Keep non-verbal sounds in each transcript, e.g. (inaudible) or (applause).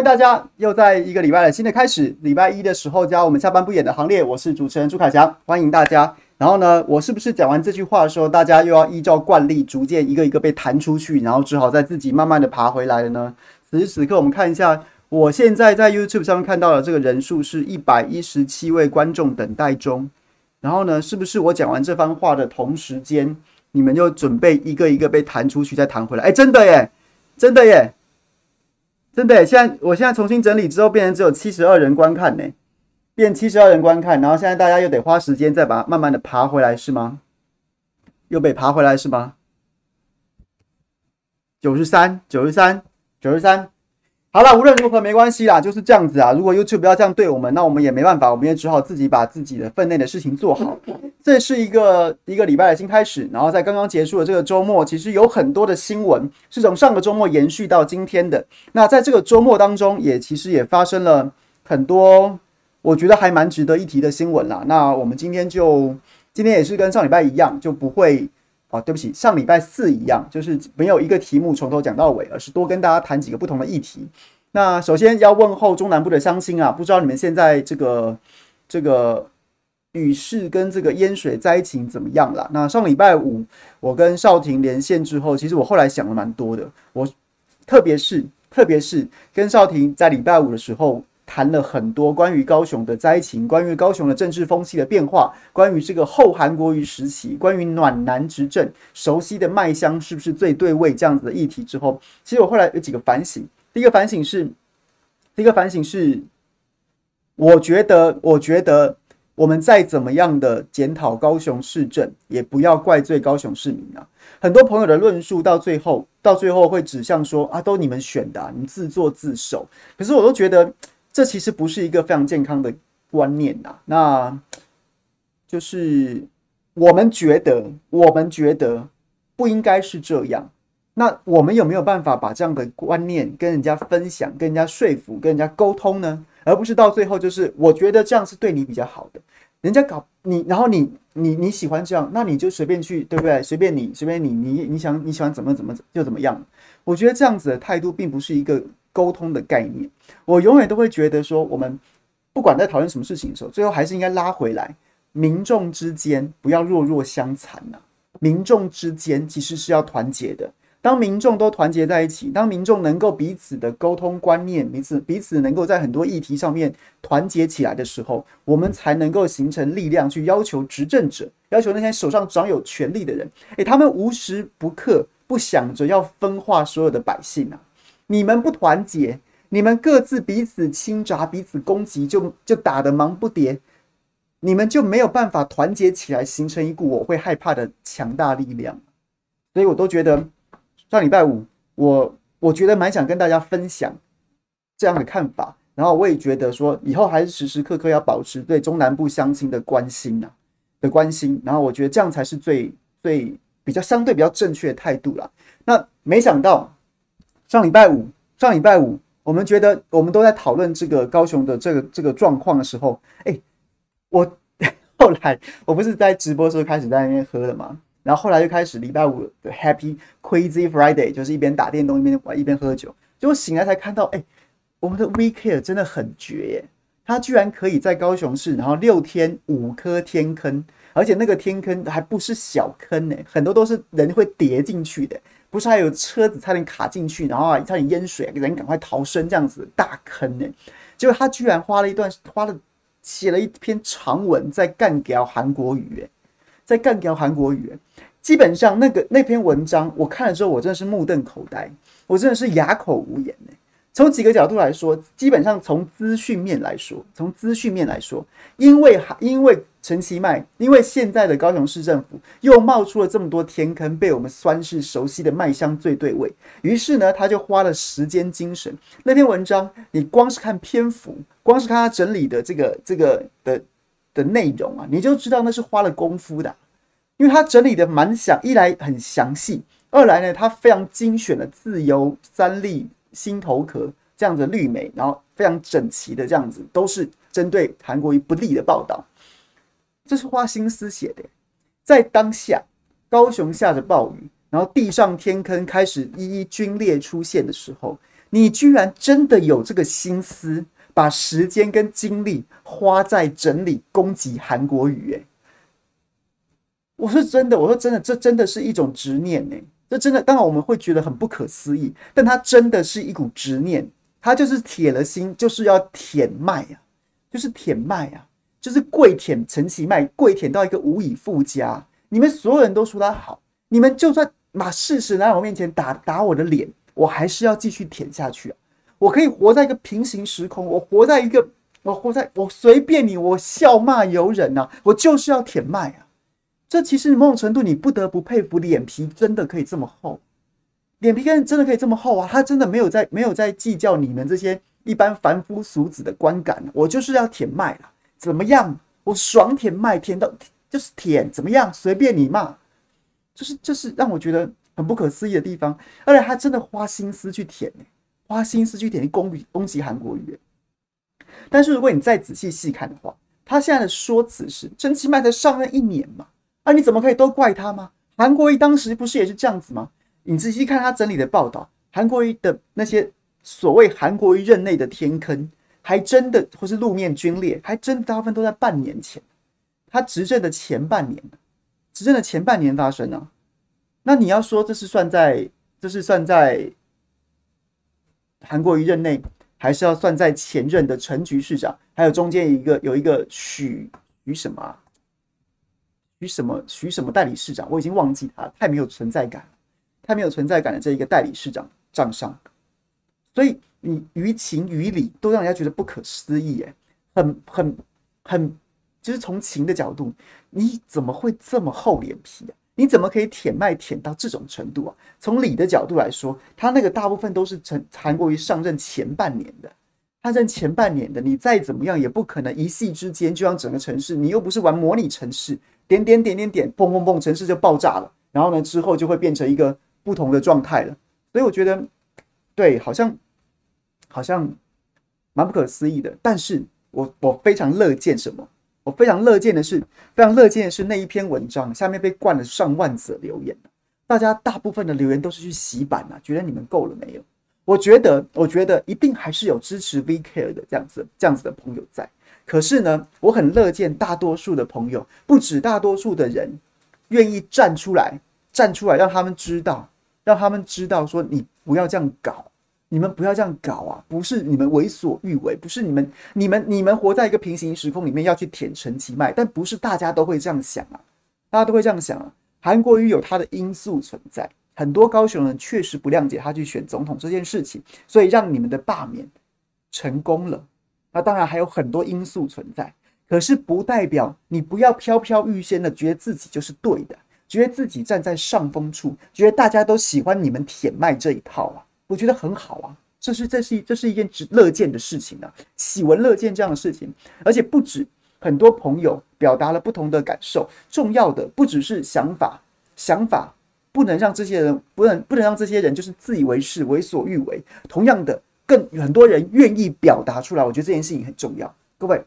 迎大家又在一个礼拜的新的开始，礼拜一的时候加我们下班不演的行列。我是主持人朱凯翔，欢迎大家。然后呢，我是不是讲完这句话的时候，大家又要依照惯例逐渐一个一个被弹出去，然后只好再自己慢慢的爬回来了呢？此时此刻，我们看一下，我现在在 YouTube 上面看到的这个人数是一百一十七位观众等待中。然后呢，是不是我讲完这番话的同时间，你们就准备一个一个被弹出去，再弹回来？哎，真的耶，真的耶。真的，现在我现在重新整理之后，变成只有七十二人观看呢，变七十二人观看，然后现在大家又得花时间再把它慢慢的爬回来，是吗？又被爬回来是吗？九十三，九十三，九十三。好了，无论如何没关系啦，就是这样子啊。如果 YouTube 不要这样对我们，那我们也没办法，我们也只好自己把自己的分内的事情做好。(laughs) 这是一个一个礼拜的新开始，然后在刚刚结束的这个周末，其实有很多的新闻是从上个周末延续到今天的。那在这个周末当中，也其实也发生了很多我觉得还蛮值得一提的新闻啦。那我们今天就今天也是跟上礼拜一样，就不会。啊，对不起，像礼拜四一样，就是没有一个题目从头讲到尾，而是多跟大家谈几个不同的议题。那首先要问候中南部的乡亲啊，不知道你们现在这个这个雨势跟这个淹水灾情怎么样了？那上礼拜五我跟少廷连线之后，其实我后来想了蛮多的，我特别是特别是跟少廷在礼拜五的时候。谈了很多关于高雄的灾情，关于高雄的政治风气的变化，关于这个后韩国瑜时期，关于暖男执政，熟悉的麦香是不是最对味这样子的议题之后，其实我后来有几个反省。第一个反省是，第一个反省是，我觉得，我觉得我们再怎么样的检讨高雄市政，也不要怪罪高雄市民啊。很多朋友的论述到最后，到最后会指向说啊，都你们选的，你们自作自受。可是我都觉得。这其实不是一个非常健康的观念呐，那就是我们觉得，我们觉得不应该是这样。那我们有没有办法把这样的观念跟人家分享、跟人家说服、跟人家沟通呢？而不是到最后就是我觉得这样是对你比较好的，人家搞你，然后你你你喜欢这样，那你就随便去，对不对？随便你，随便你，你你想你喜欢怎么怎么就怎么样。我觉得这样子的态度并不是一个。沟通的概念，我永远都会觉得说，我们不管在讨论什么事情的时候，最后还是应该拉回来，民众之间不要弱弱相残呐。民众之间其实是要团结的。当民众都团结在一起，当民众能够彼此的沟通观念，彼此彼此能够在很多议题上面团结起来的时候，我们才能够形成力量去要求执政者，要求那些手上掌有权力的人，诶，他们无时不刻不想着要分化所有的百姓啊。你们不团结，你们各自彼此倾轧、彼此攻击，就就打得忙不迭，你们就没有办法团结起来，形成一股我会害怕的强大力量。所以我都觉得上礼拜五，我我觉得蛮想跟大家分享这样的看法。然后我也觉得说，以后还是时时刻刻要保持对中南部乡亲的关心、啊，的关心。然后我觉得这样才是最最比较相对比较正确的态度啦。那没想到。上礼拜五，上礼拜五，我们觉得我们都在讨论这个高雄的这个这个状况的时候，哎，我后来我不是在直播的时候开始在那边喝了吗？然后后来就开始礼拜五的 Happy Crazy Friday，就是一边打电动一边玩一边喝酒。结果醒来才看到，哎，我们的 WeCare 真的很绝耶！他居然可以在高雄市，然后六天五颗天坑，而且那个天坑还不是小坑呢，很多都是人会跌进去的。不是还有车子差点卡进去，然后差点淹水，人赶快逃生这样子大坑呢？结果他居然花了一段，花了写了一篇长文在干掉韩国瑜，在干掉韩国瑜。基本上那个那篇文章我看了之后，我真的是目瞪口呆，我真的是哑口无言呢。从几个角度来说，基本上从资讯面来说，从资讯面来说，因为因为陈其迈，因为现在的高雄市政府又冒出了这么多天坑，被我们酸是熟悉的麦香最对味，于是呢，他就花了时间精神。那篇文章，你光是看篇幅，光是看他整理的这个这个的的内容啊，你就知道那是花了功夫的，因为他整理的蛮详，一来很详细，二来呢，他非常精选了自由三立。心头壳这样子绿媒，然后非常整齐的这样子，都是针对韩国瑜不利的报道，这是花心思写的。在当下，高雄下着暴雨，然后地上天坑开始一一龟裂出现的时候，你居然真的有这个心思，把时间跟精力花在整理攻击韩国语？哎，我说真的，我说真的，这真的是一种执念呢。这真的，当然我们会觉得很不可思议，但它真的是一股执念，它就是铁了心，就是要舔麦啊，就是舔麦啊，就是跪舔陈其迈，跪舔到一个无以复加。你们所有人都说他好，你们就算把事实拿在我面前打打我的脸。我还是要继续舔下去啊！我可以活在一个平行时空，我活在一个，我活在我随便你，我笑骂由人呐，我就是要舔麦啊！这其实某种程度，你不得不佩服脸皮真的可以这么厚，脸皮跟真的可以这么厚啊！他真的没有在没有在计较你们这些一般凡夫俗子的观感，我就是要舔麦了，怎么样？我爽舔麦，舔到就是舔，怎么样？随便你骂，就是就是让我觉得。很不可思议的地方，而且他真的花心思去舔，花心思去舔攻攻击韩国瑜。但是如果你再仔细细看的话，他现在的说辞是陈其迈才上任一年嘛，啊，你怎么可以都怪他吗？韩国瑜当时不是也是这样子吗？你仔细看他整理的报道，韩国瑜的那些所谓韩国瑜任内的天坑，还真的或是路面龟裂，还真大部分都在半年前，他执政的前半年，执政的前半年发生啊。那你要说这是算在，这是算在韩国瑜任内，还是要算在前任的陈局市长，还有中间一个有一个许许什么啊？许什么许什么代理市长？我已经忘记他，太没有存在感，太没有存在感的这一个代理市长账上，所以你于情于理都让人家觉得不可思议，哎，很很很，就是从情的角度，你怎么会这么厚脸皮啊？你怎么可以舔麦舔到这种程度啊？从理的角度来说，他那个大部分都是陈韩国瑜上任前半年的，他任前半年的，你再怎么样也不可能一夕之间就让整个城市，你又不是玩模拟城市，点点点点点，砰砰砰，城市就爆炸了，然后呢之后就会变成一个不同的状态了。所以我觉得，对，好像好像蛮不可思议的。但是我我非常乐见什么？我非常乐见的是，非常乐见的是那一篇文章下面被灌了上万则留言，大家大部分的留言都是去洗版啊，觉得你们够了没有？我觉得，我觉得一定还是有支持 V Care 的这样子这样子的朋友在。可是呢，我很乐见大多数的朋友，不止大多数的人愿意站出来，站出来让他们知道，让他们知道说你不要这样搞。你们不要这样搞啊！不是你们为所欲为，不是你们、你们、你们活在一个平行时空里面要去舔陈其迈，但不是大家都会这样想啊！大家都会这样想啊！韩国瑜有他的因素存在，很多高雄人确实不谅解他去选总统这件事情，所以让你们的罢免成功了。那当然还有很多因素存在，可是不代表你不要飘飘欲仙的觉得自己就是对的，觉得自己站在上风处，觉得大家都喜欢你们舔麦这一套啊！我觉得很好啊，这是这是这是一件值乐见的事情啊，喜闻乐见这样的事情，而且不止很多朋友表达了不同的感受，重要的不只是想法，想法不能让这些人不能不能让这些人就是自以为是、为所欲为。同样的，更很多人愿意表达出来，我觉得这件事情很重要。各位，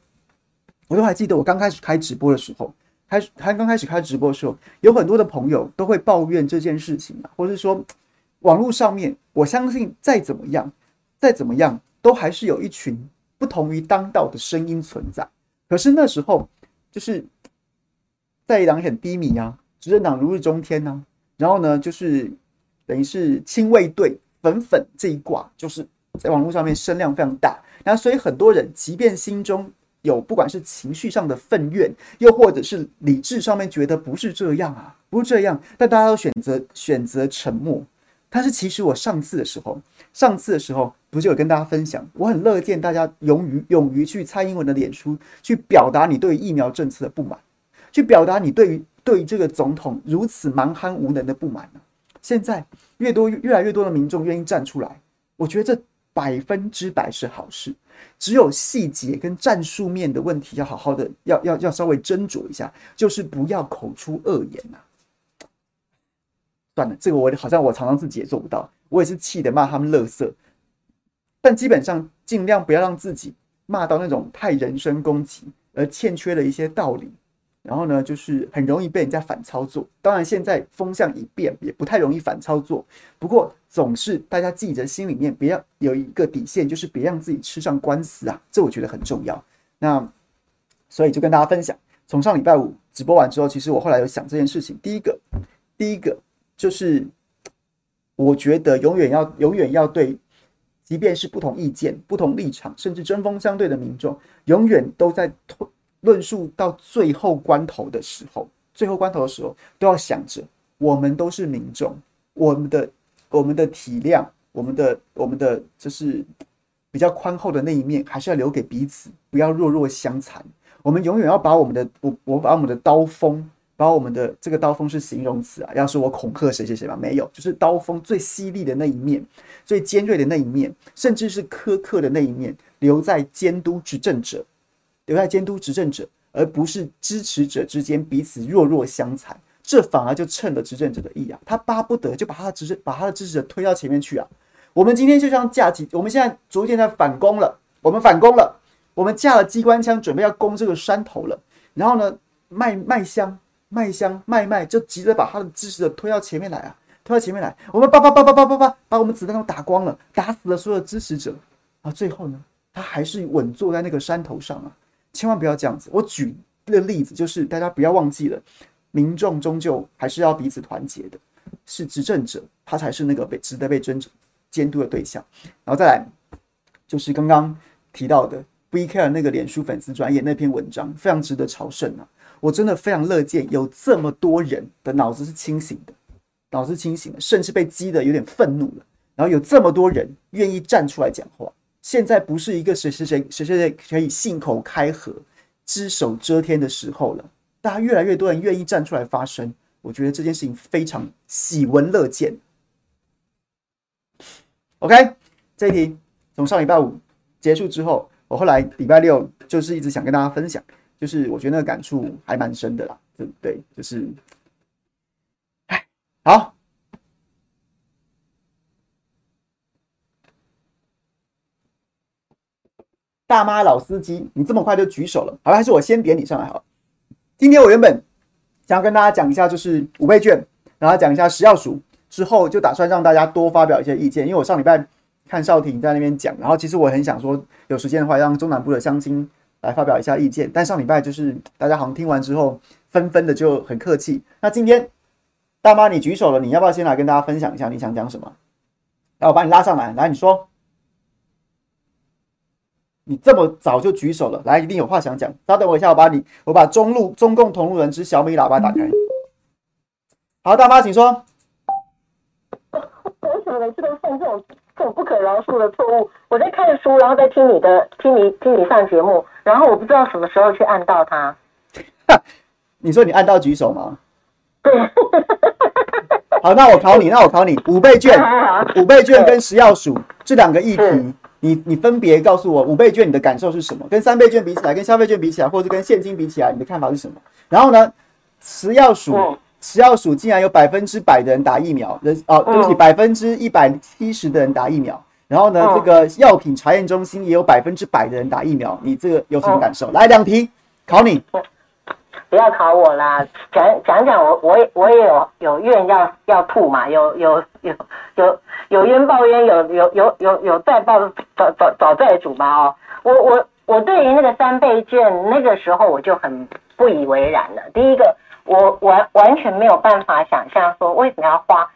我都还记得我刚开始开直播的时候，开还刚开始开直播的时候，有很多的朋友都会抱怨这件事情啊，或者是说。网络上面，我相信再怎么样，再怎么样，都还是有一群不同于当道的声音存在。可是那时候，就是在野党很低迷啊，执政党如日中天啊。然后呢，就是等于是亲卫队粉粉这一挂，就是在网络上面声量非常大。然后所以很多人，即便心中有不管是情绪上的愤怨，又或者是理智上面觉得不是这样啊，不是这样，但大家都选择选择沉默。但是其实我上次的时候，上次的时候不就有跟大家分享，我很乐见大家勇于勇于去蔡英文的脸书去表达你对疫苗政策的不满，去表达你对于对于这个总统如此蛮横无能的不满。现在越多越来越多的民众愿意站出来，我觉得这百分之百是好事。只有细节跟战术面的问题要好好的要要要稍微斟酌一下，就是不要口出恶言呐。算了，这个我好像我常常自己也做不到，我也是气得骂他们垃圾。但基本上尽量不要让自己骂到那种太人身攻击，而欠缺了一些道理，然后呢，就是很容易被人家反操作。当然，现在风向一变，也不太容易反操作。不过，总是大家记着心里面，别让有一个底线，就是别让自己吃上官司啊。这我觉得很重要。那所以就跟大家分享，从上礼拜五直播完之后，其实我后来有想这件事情。第一个，第一个就是我觉得永远要永远要对，即便是不同意见、不同立场，甚至针锋相对的民众，永远都在。论述到最后关头的时候，最后关头的时候，都要想着我们都是民众，我们的我们的体谅，我们的我们的就是比较宽厚的那一面，还是要留给彼此，不要弱弱相残。我们永远要把我们的我我把我们的刀锋，把我们的这个刀锋是形容词啊，要说我恐吓谁谁谁吗？没有，就是刀锋最犀利的那一面，最尖锐的那一面，甚至是苛刻的那一面，留在监督执政者。留在监督执政者，而不是支持者之间彼此弱弱相残，这反而就趁了执政者的意啊！他巴不得就把他的执政，把他的支持者推到前面去啊！我们今天就像架起，我们现在逐渐在反攻了，我们反攻了，我们架了机关枪，准备要攻这个山头了。然后呢，麦麦香、麦香、麦麦就急着把他的支持者推到前面来啊，推到前面来，我们叭叭叭叭叭叭叭，把我们子弹都打光了，打死了所有的支持者啊！最后呢，他还是稳坐在那个山头上啊！千万不要这样子。我举的例子就是，大家不要忘记了，民众终究还是要彼此团结的。是执政者，他才是那个被值得被尊重监督的对象。然后再来，就是刚刚提到的 VCare 那个脸书粉丝专页那篇文章，非常值得朝圣啊！我真的非常乐见有这么多人的脑子是清醒的，脑子清醒的，甚至被激得有点愤怒了。然后有这么多人愿意站出来讲话。现在不是一个谁谁谁谁谁谁可以信口开河、只手遮天的时候了。大家越来越多人愿意站出来发声，我觉得这件事情非常喜闻乐见。OK，这一题从上礼拜五结束之后，我后来礼拜六就是一直想跟大家分享，就是我觉得那个感触还蛮深的啦，对不对？就是，哎，好。大妈老司机，你这么快就举手了，好，还是我先点你上来好。今天我原本想要跟大家讲一下，就是五倍券，然后讲一下食药署，之后就打算让大家多发表一些意见，因为我上礼拜看少廷在那边讲，然后其实我很想说，有时间的话让中南部的乡亲来发表一下意见，但上礼拜就是大家好像听完之后纷纷的就很客气。那今天大妈你举手了，你要不要先来跟大家分享一下你想讲什么？来，我把你拉上来，来你说。你这么早就举手了，来，一定有话想讲。稍等我一下，我把你，我把中路中共同路人之小米喇叭打开。好，大妈，请说。为什么每次都犯这种这种不可饶恕的错误？我在看书，然后在听你的，听你听你上节目，然后我不知道什么时候去按到它。(laughs) 你说你按到举手吗？对。(laughs) 好，那我考你，那我考你，五倍券，(laughs) 五倍券跟食药署这两个议题。你你分别告诉我五倍券你的感受是什么？跟三倍券比起来，跟消费券比起来，或者跟现金比起来，你的看法是什么？然后呢，食药署，食药署竟然有百分之百的人打疫苗，人哦，对不起，百分之一百七十的人打疫苗。然后呢，这个药品查验中心也有百分之百的人打疫苗，你这个有什么感受？来，两题考你。不要考我啦，讲讲讲我我也我也有有怨要要吐嘛，有有有有有冤报冤，有有有有有债报找找找债主嘛哦，我我我对于那个三倍券那个时候我就很不以为然了。第一个，我完完全没有办法想象说为什么要花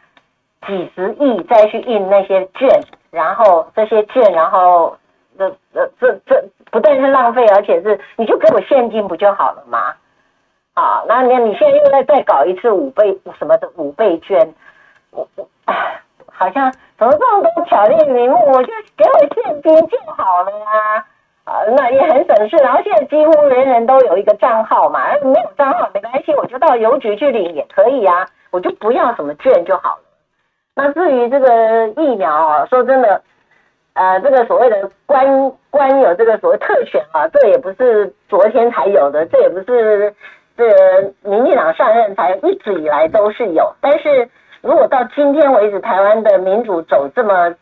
几十亿再去印那些券，然后这些券，然后这这这这不但是浪费，而且是你就给我现金不就好了吗？啊，那你你现在又在再搞一次五倍什么的五倍券，我我 (sighs) 好像怎么这么多巧立名目，我就给我现金就好了呀，啊，啊，那也很省事。然后现在几乎人人都有一个账号嘛，没有账号没关系，我就到邮局去领也可以呀，我就不要什么券就好了。那至于这个疫苗啊，说真的，呃，这个所谓的官官有这个所谓特权啊，这也不是昨天才有的，这也不是。这民进党上任才一直以来都是有，但是如果到今天为止，台湾的民主走这么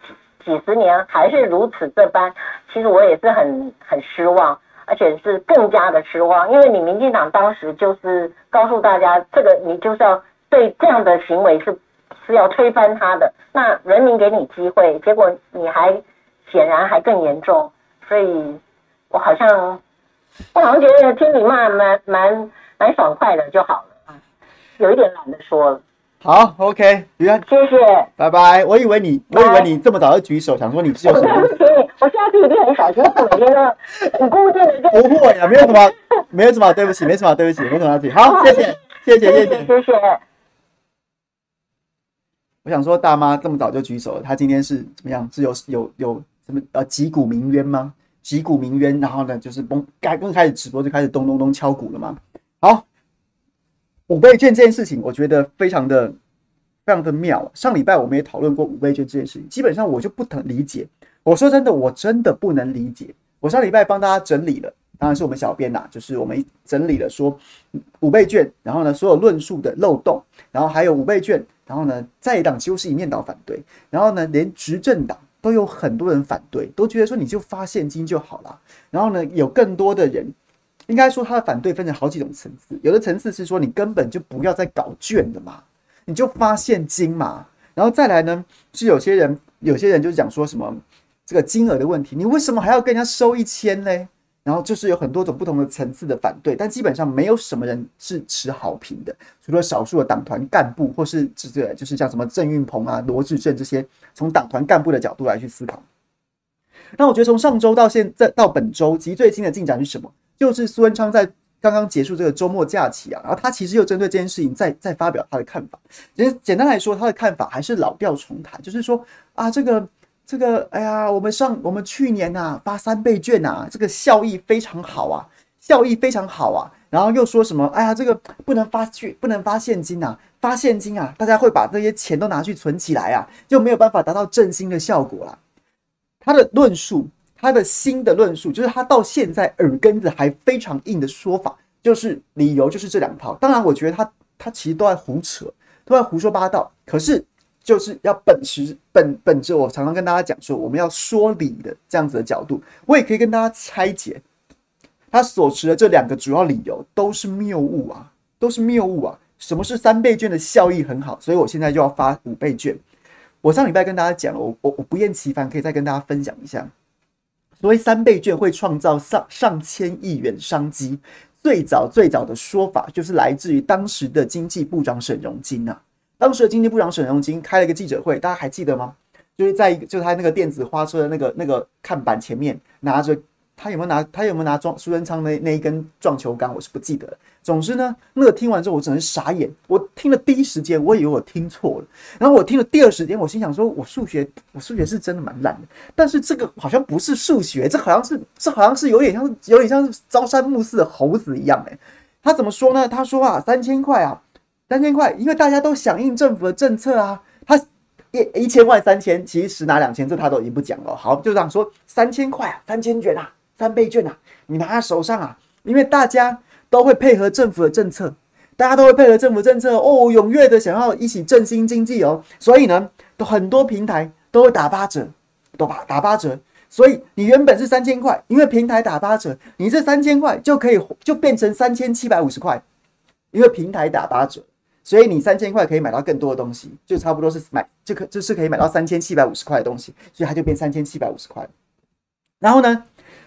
几十年还是如此这般，其实我也是很很失望而且是更加的失望，因为你民进党当时就是告诉大家，这个你就是要对这样的行为是是要推翻他的，那人民给你机会，结果你还显然还更严重，所以我好像我好像觉得听你骂蛮蛮蛮爽快的就好了啊，有一点懒得说了。好，OK，于安，谢谢，拜拜。我以为你，我以为你这么早就举手，想说你是有什么？对不起，我下次一定很小心，每天都很固定的。不会呀，没有什么，没有什么，对不起，没什么，对不起，没什么对不起。好，谢谢，谢谢，谢谢，谢谢。我想说，大妈这么早就举手了，她今天是怎么样？是有有有什么呃击鼓鸣冤吗？击鼓鸣冤，然后呢，就是崩，刚刚开始直播就开始咚咚咚敲鼓了吗？好。五倍券这件事情，我觉得非常的非常的妙。上礼拜我们也讨论过五倍券这件事情，基本上我就不能理解。我说真的，我真的不能理解。我上礼拜帮大家整理了，当然是我们小编呐，就是我们整理了说五倍券，然后呢，所有论述的漏洞，然后还有五倍券，然后呢，在党几乎是一面倒反对，然后呢，连执政党都有很多人反对，都觉得说你就发现金就好了，然后呢，有更多的人。应该说，他的反对分成好几种层次。有的层次是说，你根本就不要再搞券的嘛，你就发现金嘛。然后再来呢，是有些人，有些人就讲说什么这个金额的问题，你为什么还要跟人家收一千呢？然后就是有很多种不同的层次的反对，但基本上没有什么人是持好评的，除了少数的党团干部，或是这个就是像什么郑运鹏啊、罗致政这些，从党团干部的角度来去思考。那我觉得从上周到现在到本周，其实最新的进展是什么？就是苏文昌在刚刚结束这个周末假期啊，然后他其实又针对这件事情再再发表他的看法。其实简单来说，他的看法还是老调重弹，就是说啊，这个这个，哎呀，我们上我们去年呐、啊、发三倍券呐，这个效益非常好啊，效益非常好啊。然后又说什么，哎呀，这个不能发去，不能发现金呐，发现金啊，大家会把这些钱都拿去存起来啊，就没有办法达到振兴的效果了。他的论述。他的新的论述就是他到现在耳根子还非常硬的说法，就是理由就是这两套。当然，我觉得他他其实都在胡扯，都在胡说八道。可是就是要本持本本着我常常跟大家讲说，我们要说理的这样子的角度，我也可以跟大家拆解他所持的这两个主要理由都是谬误啊，都是谬误啊。什么是三倍券的效益很好，所以我现在就要发五倍券。我上礼拜跟大家讲了，我我我不厌其烦可以再跟大家分享一下。所谓三倍券会创造上上千亿元商机，最早最早的说法就是来自于当时的经济部长沈荣金啊。当时的经济部长沈荣金开了一个记者会，大家还记得吗？就是在一个就他那个电子花车的那个那个看板前面拿着。他有没有拿？他有没有拿装苏贞昌那那一根撞球杆？我是不记得了。总之呢，那个听完之后，我只能傻眼。我听了第一时间，我以为我听错了。然后我听了第二时间，我心想说：我数学，我数学是真的蛮烂的。但是这个好像不是数学，这好像是，这好像是有点像，有点像是朝三暮四的猴子一样。诶，他怎么说呢？他说啊，三千块啊，三千块，因为大家都响应政府的政策啊。他一一千万三千，其实拿两千，这他都已经不讲了。好，就这样说，三千块啊，三千卷啊。三倍券啊，你拿在手上啊，因为大家都会配合政府的政策，大家都会配合政府政策哦，踊跃的想要一起振兴经济哦，所以呢，很多平台都会打八折，都打打八折，所以你原本是三千块，因为平台打八折，你这三千块就可以就变成三千七百五十块，因为平台打八折，所以你三千块可以买到更多的东西，就差不多是买就可就是可以买到三千七百五十块的东西，所以它就变三千七百五十块，然后呢？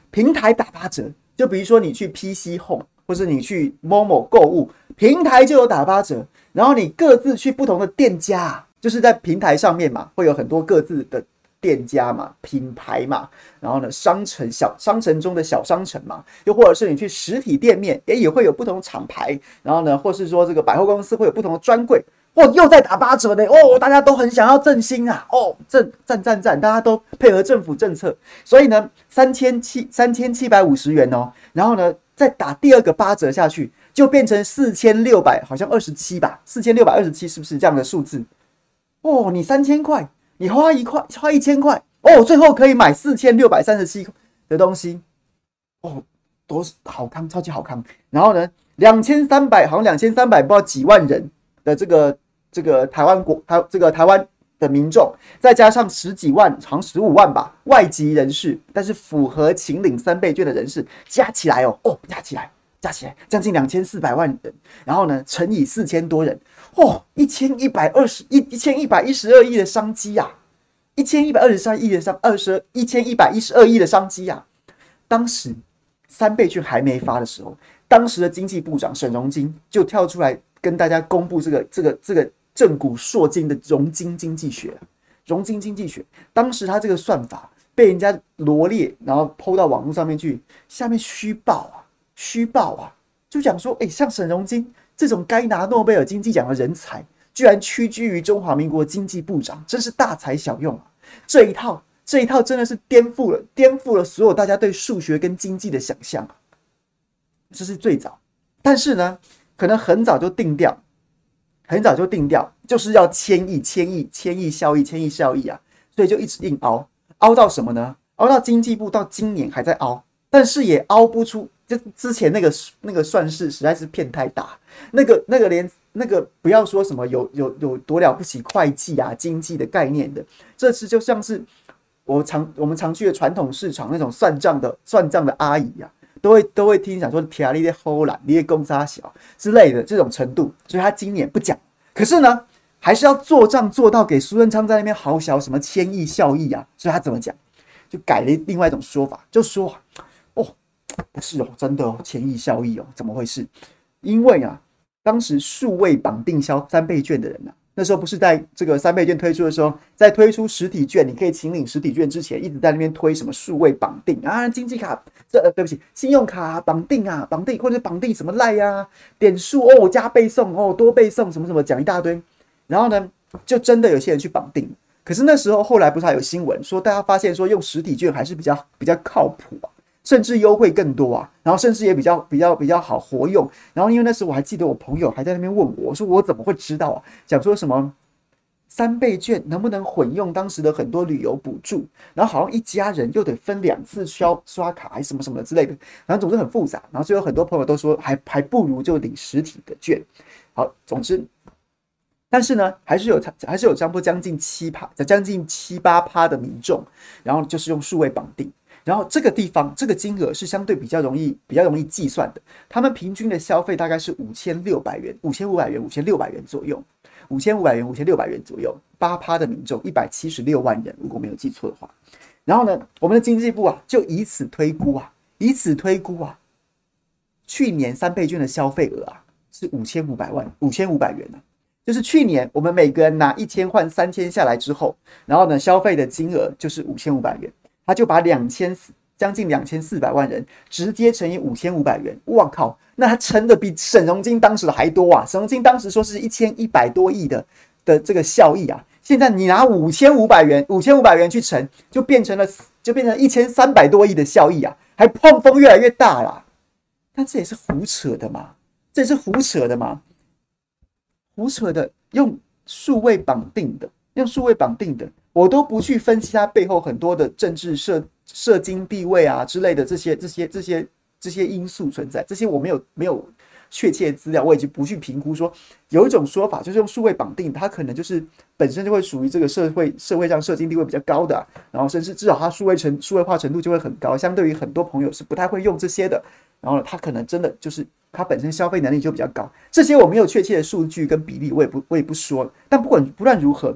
平台打八折，就比如说你去 PC Home，或是你去某某购物，平台就有打八折。然后你各自去不同的店家，就是在平台上面嘛，会有很多各自的店家嘛、品牌嘛。然后呢，商城小商城中的小商城嘛，又或者是你去实体店面，也也会有不同厂牌。然后呢，或是说这个百货公司会有不同的专柜。哦，又在打八折呢！哦，大家都很想要振兴啊！哦，振赞赞赞，大家都配合政府政策，所以呢，三千七三千七百五十元哦，然后呢，再打第二个八折下去，就变成四千六百，好像二十七吧，四千六百二十七，是不是这样的数字？哦，你三千块，你花一块，花一千块，哦，最后可以买四千六百三十七的东西，哦，多好康，超级好康。然后呢，两千三百，好像两千三百，不知道几万人的这个。这个台湾国台这个台湾的民众，再加上十几万，好像十五万吧，外籍人士，但是符合请领三倍券的人士，加起来哦，哦，加起来，加起来将近两千四百万人，然后呢，乘以四千多人，哦，一千一百二十一一千一百一十二亿的商机呀，一千一百二十三亿的商二十一千一百一十二亿的商机呀，当时三倍券还没发的时候，当时的经济部长沈荣津就跳出来跟大家公布这个这个这个。正股硕金的荣金经济学，荣金经济学，当时他这个算法被人家罗列，然后 PO 到网络上面去，下面虚报啊，虚报啊，就讲说，哎，像沈荣金这种该拿诺贝尔经济奖的人才，居然屈居于中华民国经济部长，真是大材小用啊！这一套，这一套真的是颠覆了，颠覆了所有大家对数学跟经济的想象啊！这是最早，但是呢，可能很早就定调。很早就定调，就是要千亿、千亿、千亿效益、千亿效益啊，所以就一直硬凹，凹到什么呢？凹到经济部到今年还在凹，但是也凹不出，就之前那个那个算式实在是骗太大，那个那个连那个不要说什么有有有多了不起会计啊、经济的概念的，这次就像是我常我们常去的传统市场那种算账的算账的阿姨啊。都会都会听讲说天啊，你的后懒，你的公差小之类的这种程度，所以他今年不讲。可是呢，还是要做账做到给苏贞昌在那边豪小什么千亿效益啊，所以他怎么讲？就改了另外一种说法，就说，不是哦，真的哦，千亿效益哦，怎么回事？因为啊，当时数位绑定消三倍券的人呐、啊。那时候不是在这个三倍券推出的时候，在推出实体券，你可以请领实体券之前，一直在那边推什么数位绑定啊，经济卡这呃对不起，信用卡绑定啊，绑定或者绑定什么赖呀，点数哦加倍送哦多倍送什么什么讲一大堆，然后呢，就真的有些人去绑定，可是那时候后来不是还有新闻说，大家发现说用实体券还是比较比较靠谱啊。甚至优惠更多啊，然后甚至也比较比较比较好活用。然后因为那时我还记得我朋友还在那边问我，我说我怎么会知道啊？讲说什么三倍券能不能混用当时的很多旅游补助？然后好像一家人又得分两次刷刷卡还是什么什么之类的，然后总之很复杂。然后最后很多朋友都说还还不如就领实体的券。好，总之，但是呢，还是有还是有差不多将近七趴，将近七八趴的民众，然后就是用数位绑定。然后这个地方这个金额是相对比较容易比较容易计算的，他们平均的消费大概是五千六百元，五千五百元，五千六百元左右，五千五百元，五千六百元左右，八趴的民众一百七十六万人，如果没有记错的话。然后呢，我们的经济部啊就以此推估啊，以此推估啊，去年三倍券的消费额啊是五千五百万，五千五百元呢、就是去年我们每个人拿一千换三千下来之后，然后呢消费的金额就是五千五百元。他就把两千四将近两千四百万人直接乘以五千五百元，哇靠！那他乘的比沈荣金当时的还多啊！沈荣金当时说是一千一百多亿的的这个效益啊，现在你拿五千五百元，五千五百元去乘，就变成了就变成一千三百多亿的效益啊，还碰风越来越大啦。但这也是胡扯的嘛，这也是胡扯的嘛，胡扯的用数位绑定的，用数位绑定的。我都不去分析它背后很多的政治社社经地位啊之类的这些这些这些这些因素存在，这些我没有没有确切资料，我已经不去评估说。有一种说法就是用数位绑定，它可能就是本身就会属于这个社会社会上社经地位比较高的，然后甚至至少它数位程数位化程度就会很高，相对于很多朋友是不太会用这些的。然后呢，它可能真的就是它本身消费能力就比较高。这些我没有确切的数据跟比例，我也不我也不说了。但不管不论如何。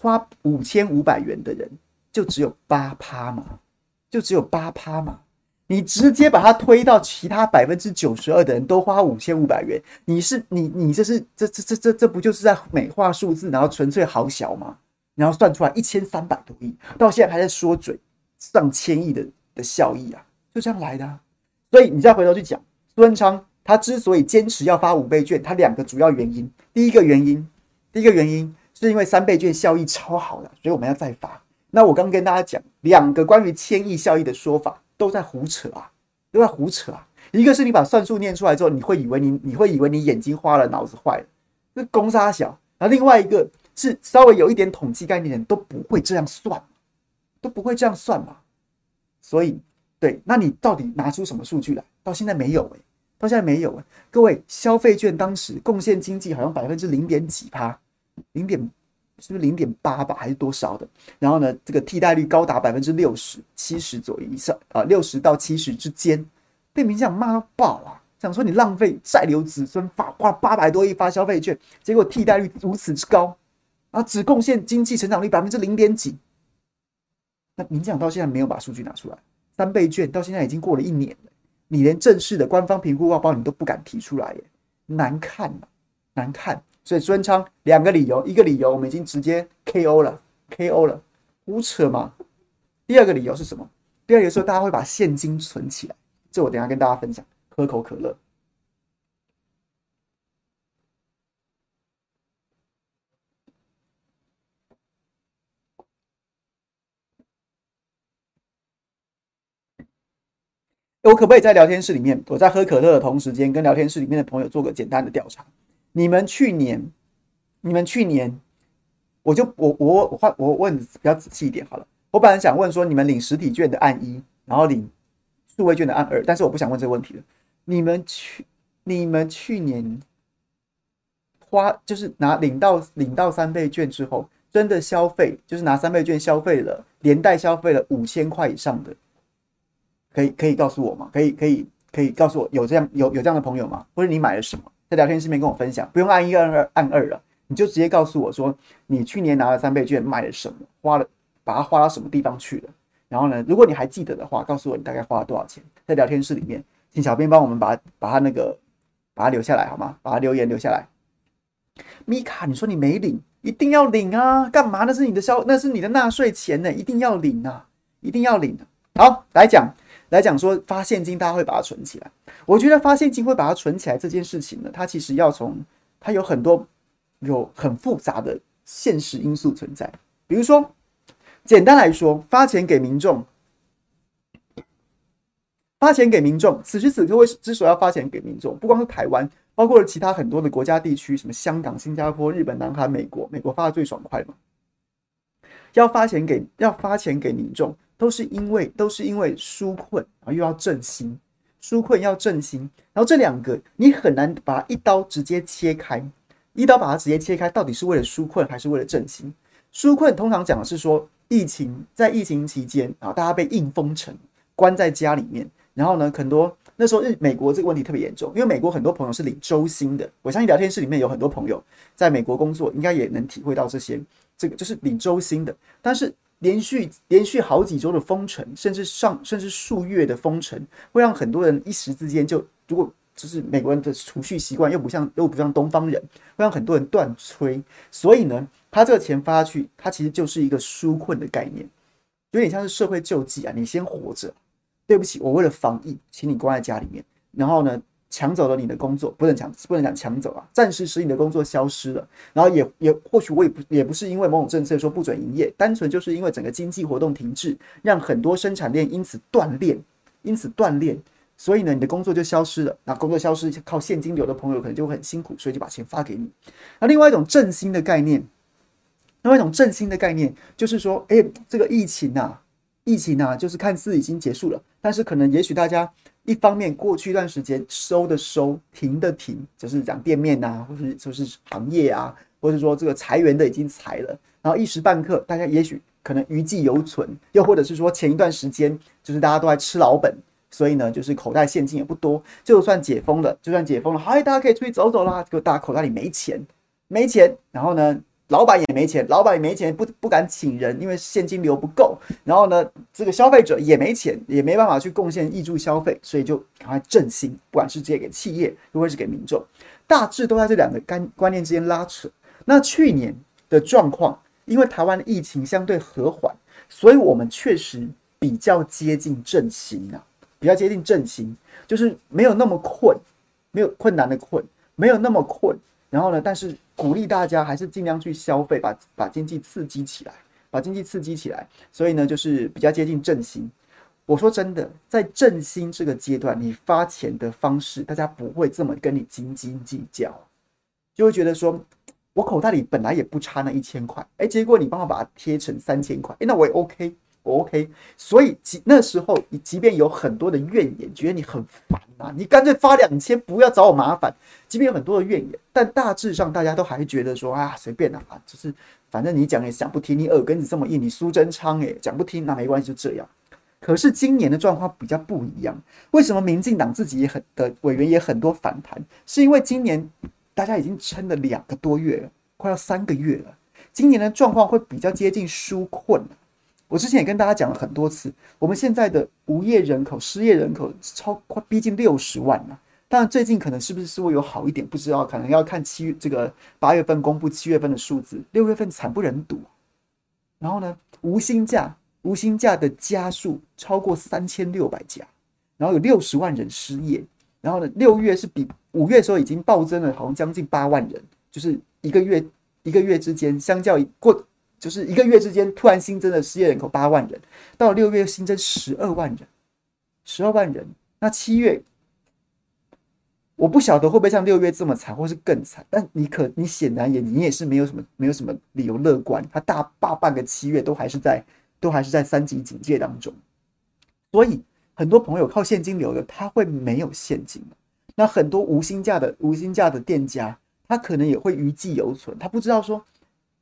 花五千五百元的人就只有八趴嘛，就只有八趴嘛。你直接把它推到其他百分之九十二的人都花五千五百元，你是你你这是这这这这这不就是在美化数字，然后纯粹好小吗？然后算出来一千三百多亿，到现在还在说嘴上千亿的的效益啊，就这样来的啊。所以你再回头去讲苏文昌，他之所以坚持要发五倍券，他两个主要原因，第一个原因，第一个原因。是因为三倍券效益超好的，所以我们要再发。那我刚跟大家讲两个关于千亿效益的说法，都在胡扯啊，都在胡扯啊。一个是你把算术念出来之后，你会以为你你会以为你眼睛花了，脑子坏了，那公差小。然后另外一个是稍微有一点统计概念的人都不会这样算，都不会这样算嘛。所以对，那你到底拿出什么数据来？到现在没有诶、到现在没有诶、各位，消费券当时贡献经济好像百分之零点几趴。零点是不是零点八吧，还是多少的？然后呢，这个替代率高达百分之六十、七十左右以上啊，六十到七十之间，被民进骂到爆啊！想说你浪费债留子孙，发花八百多亿发消费券，结果替代率如此之高，啊，只贡献经济成长率百分之零点几。那民进到现在没有把数据拿出来，三倍券到现在已经过了一年了，你连正式的官方评估报告你都不敢提出来耶，难看呐，难看。所以孙昌两个理由，一个理由我们已经直接 KO 了，KO 了，胡扯嘛。第二个理由是什么？第二个说大家会把现金存起来，这我等下跟大家分享。喝口可乐。我可不可以在聊天室里面，我在喝可乐的同时间，跟聊天室里面的朋友做个简单的调查？你们去年，你们去年，我就我我我换我问比较仔细一点好了。我本来想问说，你们领实体券的按一，然后领数位券的按二，但是我不想问这个问题了。你们去你们去年花就是拿领到领到三倍券之后，真的消费就是拿三倍券消费了，连带消费了五千块以上的，可以可以告诉我吗？可以可以可以告诉我有这样有有这样的朋友吗？或者你买了什么？在聊天室里面跟我分享，不用按一按二按二了，你就直接告诉我说，你去年拿了三倍券，买了什么，花了，把它花到什么地方去了。然后呢，如果你还记得的话，告诉我你大概花了多少钱。在聊天室里面，请小编帮我们把把它那个把它留下来好吗？把它留言留下来。米卡，你说你没领，一定要领啊！干嘛？那是你的消，那是你的纳税钱呢，一定要领啊，一定要领。好，来讲。来讲说发现金，大家会把它存起来。我觉得发现金会把它存起来这件事情呢，它其实要从它有很多有很复杂的现实因素存在。比如说，简单来说，发钱给民众，发钱给民众。此时此刻，为之所以要发钱给民众，不光是台湾，包括了其他很多的国家地区，什么香港、新加坡、日本、南韩、美国，美国发的最爽快嘛。要发钱给要发钱给民众。都是因为都是因为纾困，然后又要振兴，纾困要振兴，然后这两个你很难把它一刀直接切开，一刀把它直接切开，到底是为了纾困还是为了振兴？纾困通常讲的是说，疫情在疫情期间啊，大家被硬封城，关在家里面，然后呢，很多那时候日美国这个问题特别严重，因为美国很多朋友是领周薪的，我相信聊天室里面有很多朋友在美国工作，应该也能体会到这些，这个就是领周薪的，但是。连续连续好几周的封城，甚至上甚至数月的封城，会让很多人一时之间就，如果就是美国人的储蓄习惯又不像又不像东方人，会让很多人断炊。所以呢，他这个钱发下去，他其实就是一个纾困的概念，有点像是社会救济啊。你先活着，对不起，我为了防疫，请你关在家里面，然后呢，抢走了你的工作，不能抢，不能讲抢走啊，暂时使你的工作消失了，然后也也或许我也不也不是因为某种政策说不准营业，单纯就是因为整个经济活动停滞，让很多生产链因此断裂，因此断裂，所以呢，你的工作就消失了。那工作消失，靠现金流的朋友可能就会很辛苦，所以就把钱发给你。那另外一种振兴的概念，另外一种振兴的概念就是说，哎，这个疫情啊，疫情啊，就是看似已经结束了，但是可能也许大家。一方面，过去一段时间收的收，停的停，就是讲店面啊，或是就是行业啊，或者说这个裁员的已经裁了，然后一时半刻大家也许可能余悸犹存，又或者是说前一段时间就是大家都在吃老本，所以呢就是口袋现金也不多，就算解封了，就算解封了，嗨，大家可以出去走走啦，结果大家口袋里没钱，没钱，然后呢？老板也没钱，老板也没钱，不不敢请人，因为现金流不够。然后呢，这个消费者也没钱，也没办法去贡献挹注消费，所以就赶快振兴，不管是直接给企业，又或是给民众，大致都在这两个观观念之间拉扯。那去年的状况，因为台湾的疫情相对和缓，所以我们确实比较接近振兴啊，比较接近振兴，就是没有那么困，没有困难的困，没有那么困。然后呢，但是鼓励大家还是尽量去消费，把把经济刺激起来，把经济刺激起来。所以呢，就是比较接近振兴。我说真的，在振兴这个阶段，你发钱的方式，大家不会这么跟你斤斤计较，就会觉得说，我口袋里本来也不差那一千块，哎，结果你帮我把它贴成三千块，哎，那我也 OK，OK。所以即那时候，你即便有很多的怨言，觉得你很烦啊，你干脆发两千，不要找我麻烦。即便有很多的怨言，但大致上大家都还是觉得说啊，随便啦，啊，就是反正你讲也讲不听，你耳根子这么硬，你苏贞昌诶，讲不听那没关系，就这样。可是今年的状况比较不一样，为什么民进党自己也很的委员也很多反弹？是因为今年大家已经撑了两个多月了，快要三个月了。今年的状况会比较接近纾困。我之前也跟大家讲了很多次，我们现在的无业人口、失业人口超快逼近六十万了。当然最近可能是不是稍微有好一点，不知道，可能要看七月这个八月份公布七月份的数字，六月份惨不忍睹。然后呢，无薪假。无薪假的家数超过三千六百家，然后有六十万人失业，然后呢，六月是比五月时候已经暴增了，好像将近八万人，就是一个月一个月之间，相较过就是一个月之间突然新增的失业人口八万人，到六月新增十二万人，十二万人，那七月我不晓得会不会像六月这么惨，或是更惨，但你可你显然也你也是没有什么没有什么理由乐观，他大大半个七月都还是在。都还是在三级警戒当中，所以很多朋友靠现金流的，他会没有现金。那很多无薪假的无薪假的店家，他可能也会余悸犹存，他不知道说，